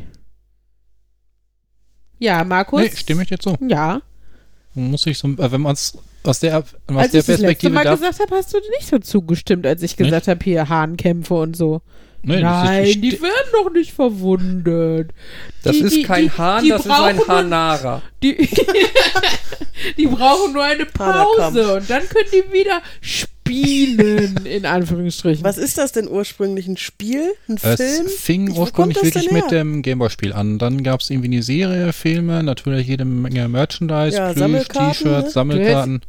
Ja, Markus? Nee, stimme ich dir zu. Ja. Muss ich so, äh, wenn man es aus der, aus Als der ich das letzte Perspektive Mal darf. gesagt habe, hast du nicht so zugestimmt, als ich gesagt habe, hier Hahnkämpfe und so. Nee, das Nein, ist, die werden doch nicht verwundet. Das Die- ist die- kein die- Hahn, die das ist ein Hanara. Die, die brauchen nur eine Haderkampf. Pause und dann können die wieder spielen, in Anführungsstrichen. Was ist das denn ursprünglich? Ein Spiel? Ein es Film? fing Ich- ursprünglich das wirklich mit dem Gameboy-Spiel an. Dann gab es irgendwie eine Serie, Filme, natürlich jede Menge Merchandise, Ja, Plüsch, Sammelkarten, T-Shirts, ne? Sammelkarten.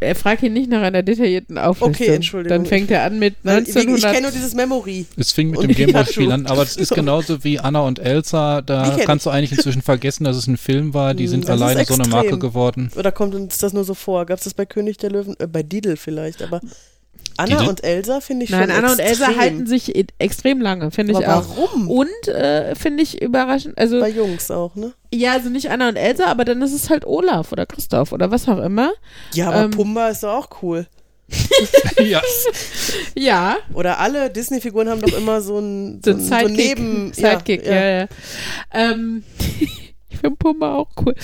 Er fragt ihn nicht nach einer detaillierten Auflistung. Okay, Entschuldigung. Dann fängt er an mit Weil, wie- ich 1900. kenne nur dieses Memory. Es fing mit Und dem Gameboy-Spiel an, aber es ist genauso wie Anna und Elsa. Da kannst du eigentlich inzwischen vergessen, dass es ein Film war. Die Hm, sind das alleine so eine Marke geworden. Oder kommt uns das nur so vor? Gab es das bei König der Löwen? Äh, bei Didel vielleicht, aber Anna und Elsa finde ich Nein, schon Anna und Elsa extrem. halten sich extrem lange, finde ich auch. warum? Und äh, finde ich überraschend, also Bei Jungs auch, ne? ja, also nicht Anna und Elsa, aber dann ist es halt Olaf oder Christoph oder was auch immer. Ja, aber Ähm. Pumba ist doch auch cool. ja. Ja, Oder alle Disney-Figuren haben doch immer so ein, so so ein so Neben... Sidekick, ja, ja. Ähm, ich finde Pumba auch cool.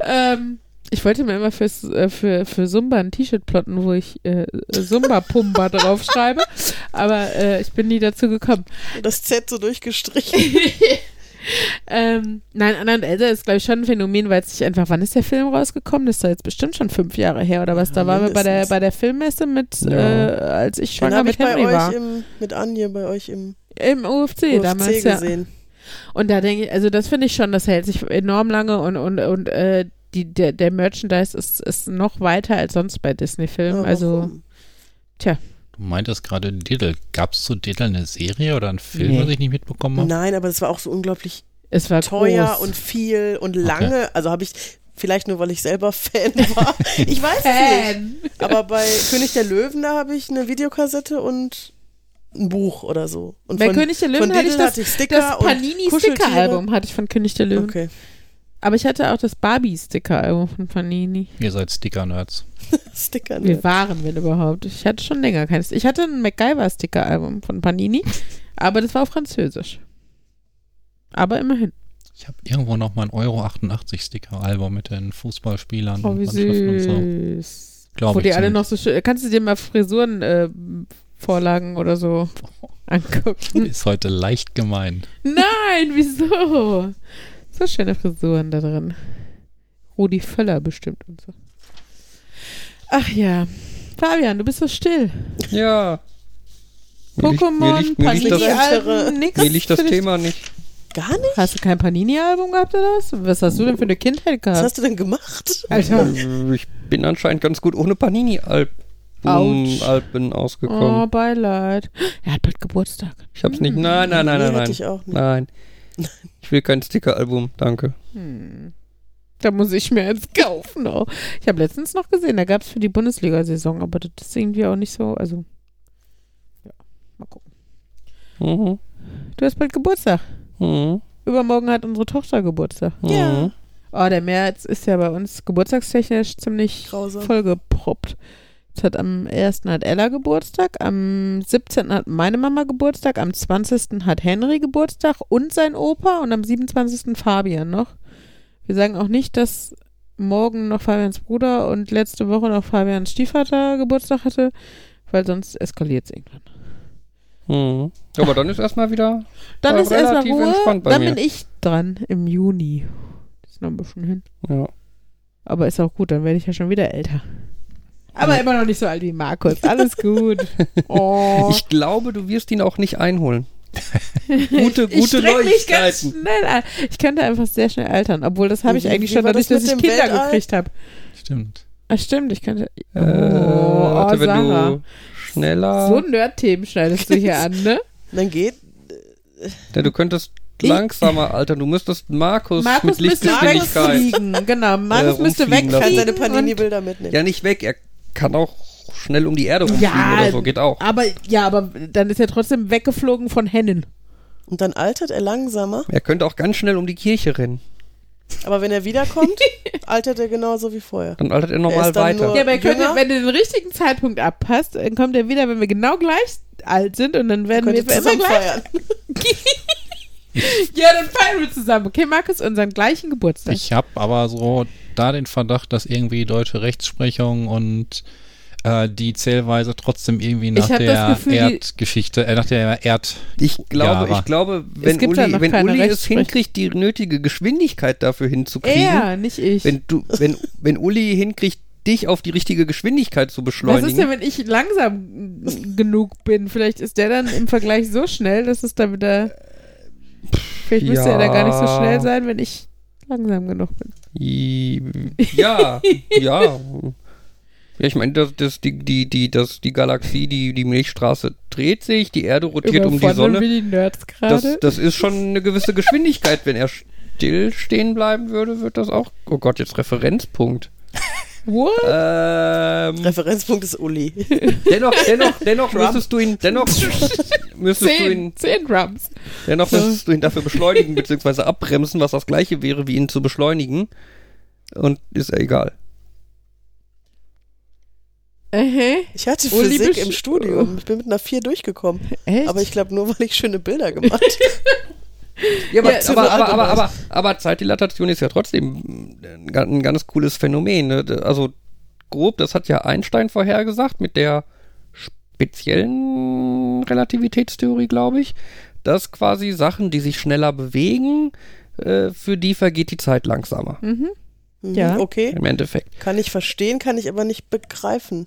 Ähm, ich wollte mir immer fürs, äh, für, für Zumba ein T-Shirt plotten, wo ich äh, Zumba-Pumba draufschreibe, aber äh, ich bin nie dazu gekommen. Das Z so durchgestrichen. ähm, nein, Anna und Elsa ist, glaube ich, schon ein Phänomen, weil es sich einfach, wann ist der Film rausgekommen? Das ist doch jetzt bestimmt schon fünf Jahre her oder was? Ja, da waren wir bei der, bei der Filmmesse mit, Ja. äh, als ich schwanger ich mit bei Henry euch war. im, mit Anje bei euch im Im UFC, UFC damals, ja. gesehen. Und da denke ich, also das finde ich schon, das hält sich enorm lange und, und, und äh, die, der, der Merchandise ist, ist noch weiter als sonst bei Disney-Filmen. Also, warum? Du meintest gerade Diddle. Gab es zu Diddle eine Serie oder einen Film, Nee. was ich nicht mitbekommen habe? Nein, aber das war auch so unglaublich es war teuer groß. und viel und lange. Also habe ich, vielleicht nur, weil ich selber Fan war. Ich weiß es nicht. Fan. Aber bei König der Löwen, da habe ich eine Videokassette und ein Buch oder so. Und Bei von, König der von Löwen hatte ich das, hatte ich Sticker das. Panini-Sticker-Album hatte ich von König der Löwen. Okay, Aber ich hatte auch das Barbie-Sticker-Album von Panini. Ihr seid Sticker-Nerds. Sticker. ne? Wir waren, wenn überhaupt. Ich hatte schon länger keines. Ich hatte ein MacGyver-Sticker-Album von Panini, aber das war auf Französisch. Aber immerhin. Ich habe irgendwo noch mal ein Euro 88 Sticker-Album mit den Fußballspielern Oh, wie Handschriften und so. süß. Glaube Wo die alle noch so schön. Kannst du dir mal Frisuren äh, Vorlagen oder so angucken? Ist heute leicht gemein. Nein, wieso? So schöne Frisuren da drin. Rudi Völler bestimmt und so. Ach ja. Fabian, du bist so still. Ja. Pokémon, mir liegt, mir liegt das, Panini-Alben, nix. mir liegt das? Thema nicht. Gar nicht? Hast du kein Panini-Album gehabt oder was? Was hast du denn für eine Kindheit Was gehabt? hast du denn gemacht? Alter. Äh, Ich bin anscheinend ganz gut ohne Panini-Alben. Alben Oh, ausgekommen. Beileid. Er hat bald Geburtstag. Ich hab's nicht. Nein, nein, nein, Nee, nein, nein. ich auch nicht. Nein. Ich will kein Sticker-Album, danke. Hm. Da muss ich mir eins kaufen. Oh. Ich habe letztens noch gesehen, da gab es für die Bundesliga-Saison, aber das ist irgendwie auch nicht so. Also, ja, mal gucken. Mhm. Du hast bald Geburtstag. Mhm. Übermorgen hat unsere Tochter Geburtstag. Ja. Mhm. Oh, der März ist ja bei uns geburtstagstechnisch ziemlich Grausam. vollgeproppt. Hat am 1. hat Ella Geburtstag, am 17. hat meine Mama Geburtstag, am 20. hat Henry Geburtstag und sein Opa und am 27. Fabian noch. Wir sagen auch nicht, dass morgen noch Fabians Bruder und letzte Woche noch Fabians Stiefvater Geburtstag hatte, weil sonst eskaliert es irgendwann. Mhm. Aber dann ist erstmal wieder. Dann ist erstmal relativ Ruhe, entspannt bei dann mir. bin ich dran im Juni. Das ist noch ein bisschen hin. Ja. Aber ist auch gut, dann werde ich ja schon wieder älter. Aber immer noch nicht so alt wie Markus. Alles gut. Oh. Ich glaube, du wirst ihn auch nicht einholen. Gute, ich gute ganz Neuigkeiten. schnell an. Ich könnte einfach sehr schnell altern, obwohl das habe ich eigentlich schon dadurch, das dass ich Kinder Weltall? gekriegt habe. Stimmt. Ah, stimmt, ich könnte. Oh, Äh, warte, wenn Sarah. du schneller. So Nerd-Themen schneidest du hier an, ne? Dann geht Ja, du könntest Ich- langsamer, Alter. Du müsstest Markus, Markus mit müsste Lichtgeschwindigkeit. wegfliegen. Genau, Markus Äh, müsste rumfliegen lassen. kann wegfliegen. seine Panini-Bilder mitnehmen. Ja, nicht weg. Er kann auch schnell um die Erde rumfliegen Ja, oder so. Geht auch. Aber ja, aber dann ist er trotzdem weggeflogen von Hennen. Und dann altert er langsamer. Er könnte auch ganz schnell um die Kirche rennen. Aber wenn er wiederkommt, altert er genauso wie vorher. Dann altert er Er normal dann weiter. Ja, aber er könnte, wenn du den richtigen Zeitpunkt abpasst, dann kommt er wieder, wenn wir genau gleich alt sind und dann werden wir immer gleich. Ja, dann feiern wir zusammen. Okay, Markus, unseren gleichen Geburtstag. Ich habe aber so da den Verdacht, dass irgendwie deutsche Rechtsprechung und äh, die Zählweise trotzdem irgendwie nach der Gefühl, Erdgeschichte, äh, nach der Erd. Ich glaube, Jahre. ich glaube, wenn gibt da Uli, noch wenn Uli es hinkriegt, die nötige Geschwindigkeit dafür hinzukriegen, er, nicht ich. wenn du, wenn, wenn Uli hinkriegt, dich auf die richtige Geschwindigkeit zu Was beschleunigen, ist denn, wenn ich langsam genug bin? Vielleicht ist der dann im Vergleich so schnell, dass es dann wieder. Vielleicht müsste er da gar nicht so Ja. schnell sein, wenn ich langsam genug bin. Ja, ja. Ja, ich meine, das, das, die, die, die, das, die Galaxie, die, die Milchstraße dreht sich, die Erde rotiert um die Sonne. die Nerds Das, das ist schon eine gewisse Geschwindigkeit. Wenn er still stehen bleiben würde, wird das auch. Oh Gott, jetzt Referenzpunkt. What? Ähm, Referenzpunkt ist Uli. dennoch, dennoch, dennoch müsstest du ihn, dennoch müsstest du ihn, Zehn, zehn Drums. dennoch müsstest du ihn dafür beschleunigen bzw. abbremsen, was das gleiche wäre, wie ihn zu beschleunigen. Und ist ja egal. Äh, Ich hatte Uli Physik im Studium. Ich bin mit einer 4 durchgekommen. echt? Aber ich glaube nur, weil ich schöne Bilder gemacht habe. Ja, aber, Ja, aber, aber, aber, aber, aber Zeitdilatation ist ja trotzdem ein, ga- ein ganz cooles Phänomen. Ne? Also grob, das hat ja Einstein vorhergesagt mit der speziellen Relativitätstheorie, glaube ich, dass quasi Sachen, die sich schneller bewegen, äh, für die vergeht die Zeit langsamer. mhm. Mhm, Ja. Okay. Im Endeffekt. Kann ich verstehen, kann ich aber nicht begreifen.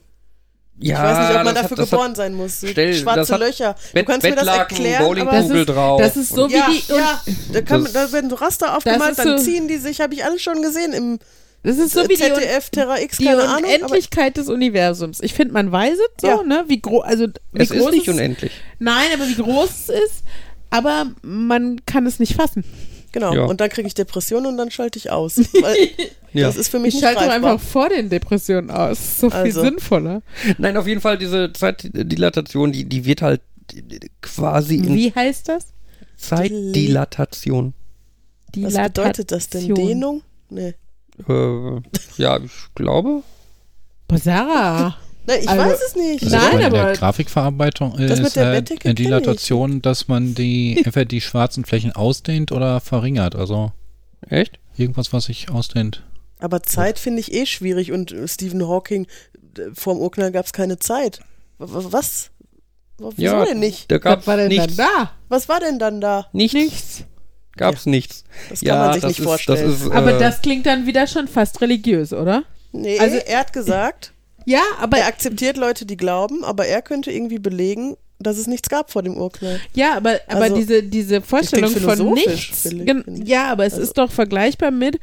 Ja, ich weiß nicht, ob man dafür hat, geboren sein muss. Stell- schwarze hat Löcher. Du Bett, kannst mir das erklären, Bowlingkugel Das ist- drauf. das ist so und- wie ja, die- ja, da, kann, da werden so Raster aufgemalt, dann so- ziehen die sich, habe ich alles schon gesehen im Das ist so wie die, Un ZDF Terra X, die keine Ahnung. Unendlichkeit des Universums. Ich finde, man weiß es so, Ja. ne? Wie groß, also wie es groß ist nicht unendlich. Nein, aber wie groß es ist, aber man kann es nicht fassen. Genau, Ja. und dann kriege ich Depressionen und dann schalte ich aus. Weil Ja. Das ist für mich Ich schalte einfach vor den Depressionen aus. So viel Also. sinnvoller. Nein, auf jeden Fall diese Zeitdilatation, die, die wird halt quasi in Wie heißt das? Zeitdilatation. Was bedeutet das denn? Dehnung? Nee. Äh, ja, ich glaube. Boah, Sarah. Na, ich Also- weiß es nicht. Also Nein, in der aber- Grafikverarbeitung Das mit ist der äh, Bettdecke kenn ich. Dilatation, dass man die entweder die schwarzen Flächen ausdehnt oder verringert. Also Echt? irgendwas, was sich ausdehnt. Aber Zeit finde ich eh schwierig und äh, Stephen Hawking, vorm Urknall gab es keine Zeit. Was? Wieso Ja, denn nicht? Da Was gab war denn nichts. dann da? Was war denn dann da? Nichts. Nichts. Gab's nichts. Das kann ja, man sich das nicht ist, vorstellen. Das ist, Aber äh, das klingt dann wieder schon fast religiös, oder? nee, also- er hat gesagt, Ja, aber er akzeptiert Leute, die glauben, aber er könnte irgendwie belegen, dass es nichts gab vor dem Urknall. Ja, aber, aber Also, diese, diese Vorstellung von nichts. ich. Ja, aber es Also- ist doch vergleichbar mit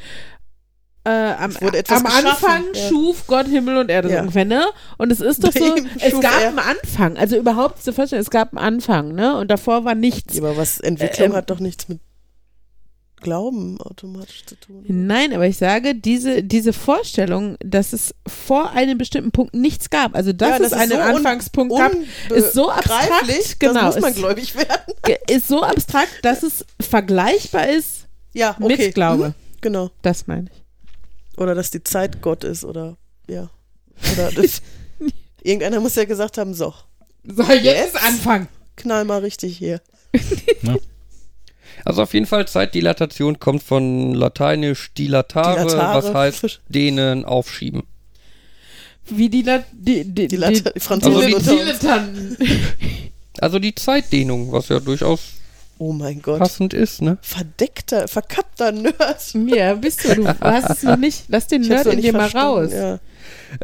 äh, am, Es wurde etwas am Anfang ja. schuf Gott Himmel und Erde Ja. ungefähr, ne? Und es ist doch so, es gab er. einen Anfang. Also überhaupt diese Vorstellung, es gab einen Anfang, ne? Und davor war nichts. Ja, aber was Entwicklung ähm, hat doch nichts mit Glauben automatisch zu tun. Nein, aber ich sage, diese, diese Vorstellung, dass es vor einem bestimmten Punkt nichts gab, also dass Ja, es das ist einen so un- Anfangspunkt gab, ist so abstrakt, genau, muss man ist- gläubig werden. ist so abstrakt, dass es vergleichbar ist Ja, okay. mit Glaube. Mhm, genau. Das meine ich. Oder dass die Zeit Gott ist oder ja. Oder das, irgendeiner muss ja gesagt haben, so, So, jetzt ist Anfang. knall mal richtig hier. Also auf jeden Fall Zeitdilatation kommt von lateinisch dilatare, Dilatare. was heißt dehnen, aufschieben. Wie die, La die, die, Die, die Also Franzosen uns. Dilettanten. Also die Zeitdehnung, was ja durchaus Oh mein Gott. passend ist, ne? Verdeckter, verkappter Nerd. Ja, bist du. Du hast es noch nicht. Lass den Nerd in dir mal raus. Ja.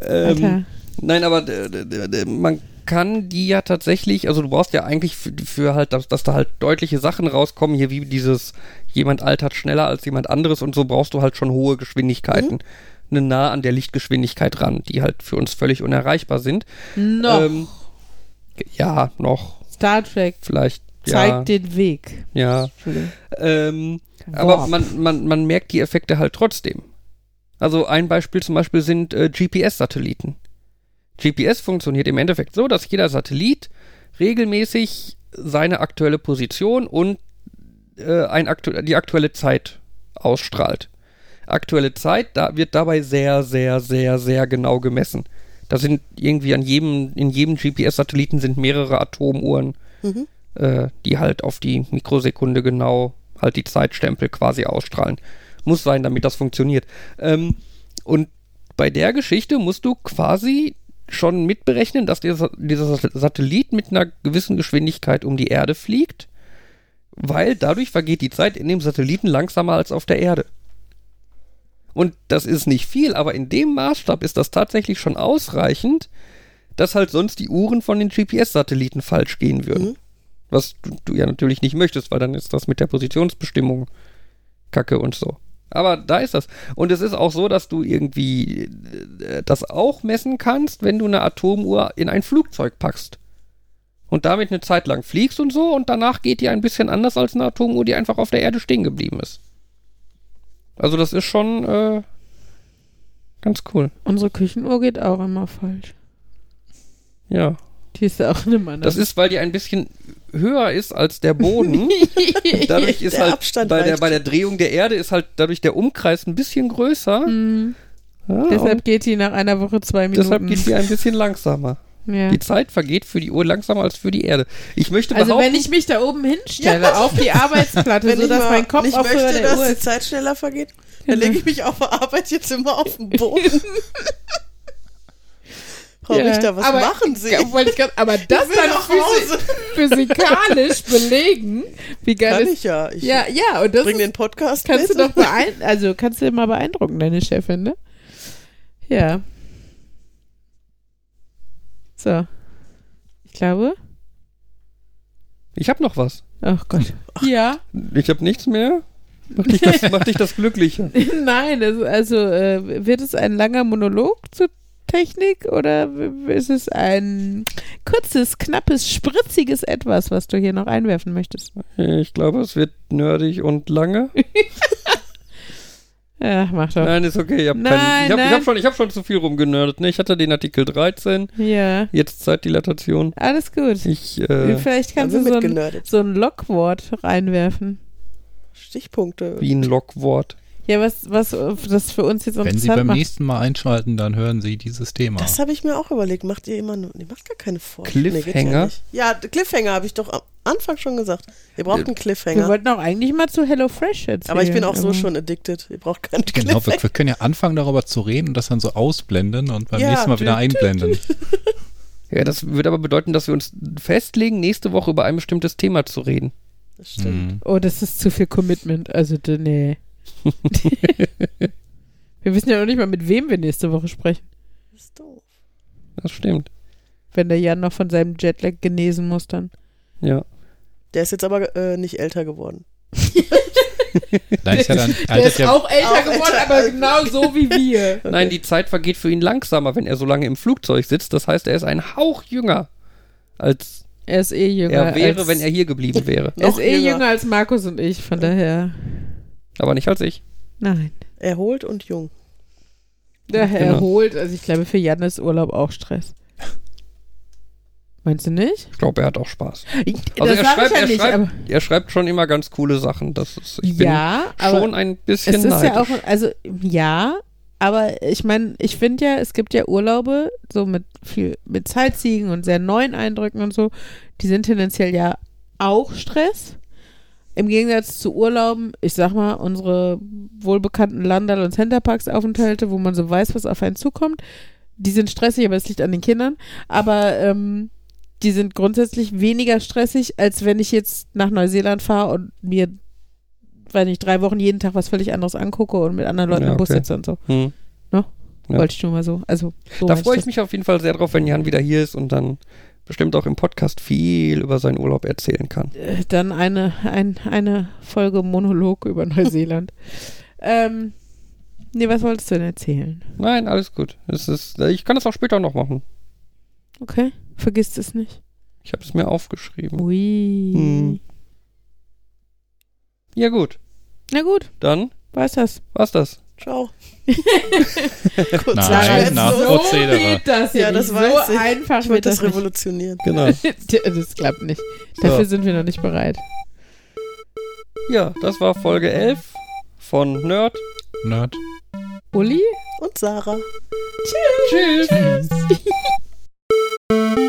Ähm. Nein, aber d- d- d- man kann die ja tatsächlich, also du brauchst ja eigentlich für, für halt, dass, dass da halt deutliche Sachen rauskommen, hier wie dieses, jemand altert schneller als jemand anderes und so brauchst du halt schon hohe Geschwindigkeiten. Ne, nah an der Lichtgeschwindigkeit ran, die halt für uns völlig unerreichbar sind. Noch. Ähm, ja, noch, Star Trek vielleicht. zeigt ja, den Weg. ja. Ähm, aber man, man, man merkt die Effekte halt trotzdem. Also ein Beispiel zum Beispiel sind äh, GPS-Satelliten. GPS funktioniert im Endeffekt so, dass jeder Satellit regelmäßig seine aktuelle Position und äh, ein aktu die aktuelle Zeit ausstrahlt. Aktuelle Zeit da wird dabei sehr, sehr, sehr, sehr genau gemessen. Da sind irgendwie an jedem, in jedem GPS-Satelliten sind mehrere Atomuhren, Mhm. äh, die halt auf die Mikrosekunde genau halt die Zeitstempel quasi ausstrahlen. Muss sein, damit das funktioniert. Ähm, und bei der Geschichte musst du quasi schon mitberechnen, dass dieser, dieser Satellit mit einer gewissen Geschwindigkeit um die Erde fliegt, weil dadurch vergeht die Zeit in dem Satelliten langsamer als auf der Erde. Und das ist nicht viel, aber in dem Maßstab ist das tatsächlich schon ausreichend, dass halt sonst die Uhren von den GPS-Satelliten falsch gehen würden. Mhm. Was du, du ja natürlich nicht möchtest, weil dann ist das mit der Positionsbestimmung Kacke und so. Aber da ist das. Und es ist auch so, dass du irgendwie äh, das auch messen kannst, wenn du eine Atomuhr in ein Flugzeug packst. Und damit eine Zeit lang fliegst und so und danach geht die ein bisschen anders als eine Atomuhr, die einfach auf der Erde stehen geblieben ist. Also das ist schon äh, ganz cool. Unsere Küchenuhr geht auch immer falsch. Ja. Die ist ja auch eine Mann. Das ist, weil die ein bisschen höher ist als der Boden. dadurch ist Der halt Abstand bei der, bei der Drehung der Erde ist halt dadurch der Umkreis ein bisschen größer. Hm, Ja, deshalb geht die nach einer Woche zwei Minuten. deshalb geht die ein bisschen langsamer. ja. Die Zeit vergeht für die Uhr langsamer als für die Erde. Ich möchte Also wenn ich mich da oben hinstelle, Ja. auf die Arbeitsplatte, Wenn ich sodass mal mein Kopf nicht auf möchte, der dass Uhr die. Zeit schneller vergeht, dann Genau. lege ich mich auf der Arbeit jetzt immer auf den Boden. Frau Ja. Richter, was Aber- machen Sie? Grad- aber das dann physi physikalisch belegen, wie geil Kann ist. ich ja. Ich Ja, ja, und das bring ist, den Podcast kannst du mit. doch beein also kannst du mal beeindrucken, deine Chefin, ne? Ja. So. Ich glaube. ich habe noch was. Ach Gott. Ja. Ich habe nichts mehr. Macht dich das, macht dich das glücklicher? Nein, also, also äh, wird es ein langer Monolog zur Technik oder ist es ein kurzes, knappes, spritziges Etwas, was du hier noch einwerfen möchtest? Ich glaube, es wird nerdig und lange. Ja, mach doch. Nein, ist okay. Ich habe hab, hab schon, ich hab schon zu viel rumgenördet. Ne? Ich hatte den Artikel 13, Ja, jetzt Zeitdilatation. alles gut. Ich, äh, Vielleicht kannst Haben du so ein, so ein Lockwort reinwerfen. Stichpunkte. wie ein Lockwort. Ja, was, was das für uns jetzt Wenn Sie interessant beim macht. nächsten Mal einschalten, dann hören Sie dieses Thema. Das habe ich mir auch überlegt. Macht ihr immer nur. Ihr macht gar keine Vor. Cliffhanger? nicht. ja, Cliffhanger habe ich doch am Anfang schon gesagt. Ihr braucht einen Wir Cliffhanger. wollten auch eigentlich mal zu HelloFresh erzählen. Aber ich bin auch so schon addicted. Ihr braucht keinen Genau, wir, Cliffhanger. wir können ja anfangen darüber zu reden und das dann so ausblenden und beim Ja, nächsten Mal wieder einblenden. Ja, das würde aber bedeuten, dass wir uns festlegen, nächste Woche über ein bestimmtes Thema zu reden. Das stimmt. Hm. Oh, das ist zu viel Commitment. Also, nee. wir wissen ja noch nicht mal, mit wem wir nächste Woche sprechen. Das ist doof. Das stimmt. Wenn der Jan noch von seinem Jetlag genesen muss, dann. Ja. Der ist jetzt aber äh, nicht älter geworden. Da ist ja dann, Der ist ja, auch älter auch geworden, älter aber genau so wie wir. Nein, die Zeit vergeht für ihn langsamer, wenn er so lange im Flugzeug sitzt. Das heißt, er ist ein Hauch jünger, als Er ist eh jünger. er wäre, als, wenn er hier geblieben wäre. Er ist eh jünger. jünger als Markus und ich, von daher. Aber nicht als ich. Nein. Erholt und jung. Daher Genau. erholt. Also, ich glaube, für Jan ist Urlaub auch Stress. Meinst du nicht? Ich glaube, er hat auch Spaß. das er schreibt, ich ja er, nicht, schreibt, aber. er schreibt schon immer ganz coole Sachen. Das ist, ich bin Ja, aber. schon ein bisschen Es ist neidisch. ja auch, also ja, aber ich meine, ich finde ja, es gibt ja Urlaube, so mit viel, mit Sightseeing und sehr neuen Eindrücken und so, die sind tendenziell ja auch Stress. Im Gegensatz zu Urlauben, ich sag mal, unsere wohlbekannten Landal- und Centerparks-Aufenthalte, wo man so weiß, was auf einen zukommt, die sind stressig, aber es liegt an den Kindern. Aber ähm, die sind grundsätzlich weniger stressig, als wenn ich jetzt nach Neuseeland fahre und mir weiß nicht, drei Wochen jeden Tag was völlig anderes angucke und mit anderen Leuten Ja, im Bus okay. sitze und so. Hm. Ne? Ja. Wollte ich nur mal so. Also, so Da freue ich mich auf jeden Fall sehr drauf, wenn Jan wieder hier ist und dann bestimmt auch im Podcast viel über seinen Urlaub erzählen kann. Äh, Dann eine, ein, eine Folge Monolog über Neuseeland. ähm, nee, was wolltest du denn erzählen? Nein, alles gut. Es ist, ich kann das auch später noch machen. Okay, vergisst es nicht. Ich habe es mir aufgeschrieben. Ui. Hm. Ja gut, Na gut, dann war's das. war's das. Ciao. Nein, Sarah, nach so- Prozedere. geht das Ja, ja das weiß so ich. einfach Ich wird das das revolutionieren. Genau. das klappt nicht. Dafür sind wir noch nicht bereit. Ja, das war Folge 11 von Nerd. Nerd. Uli? Und Sarah. Tschüss. Tschüss.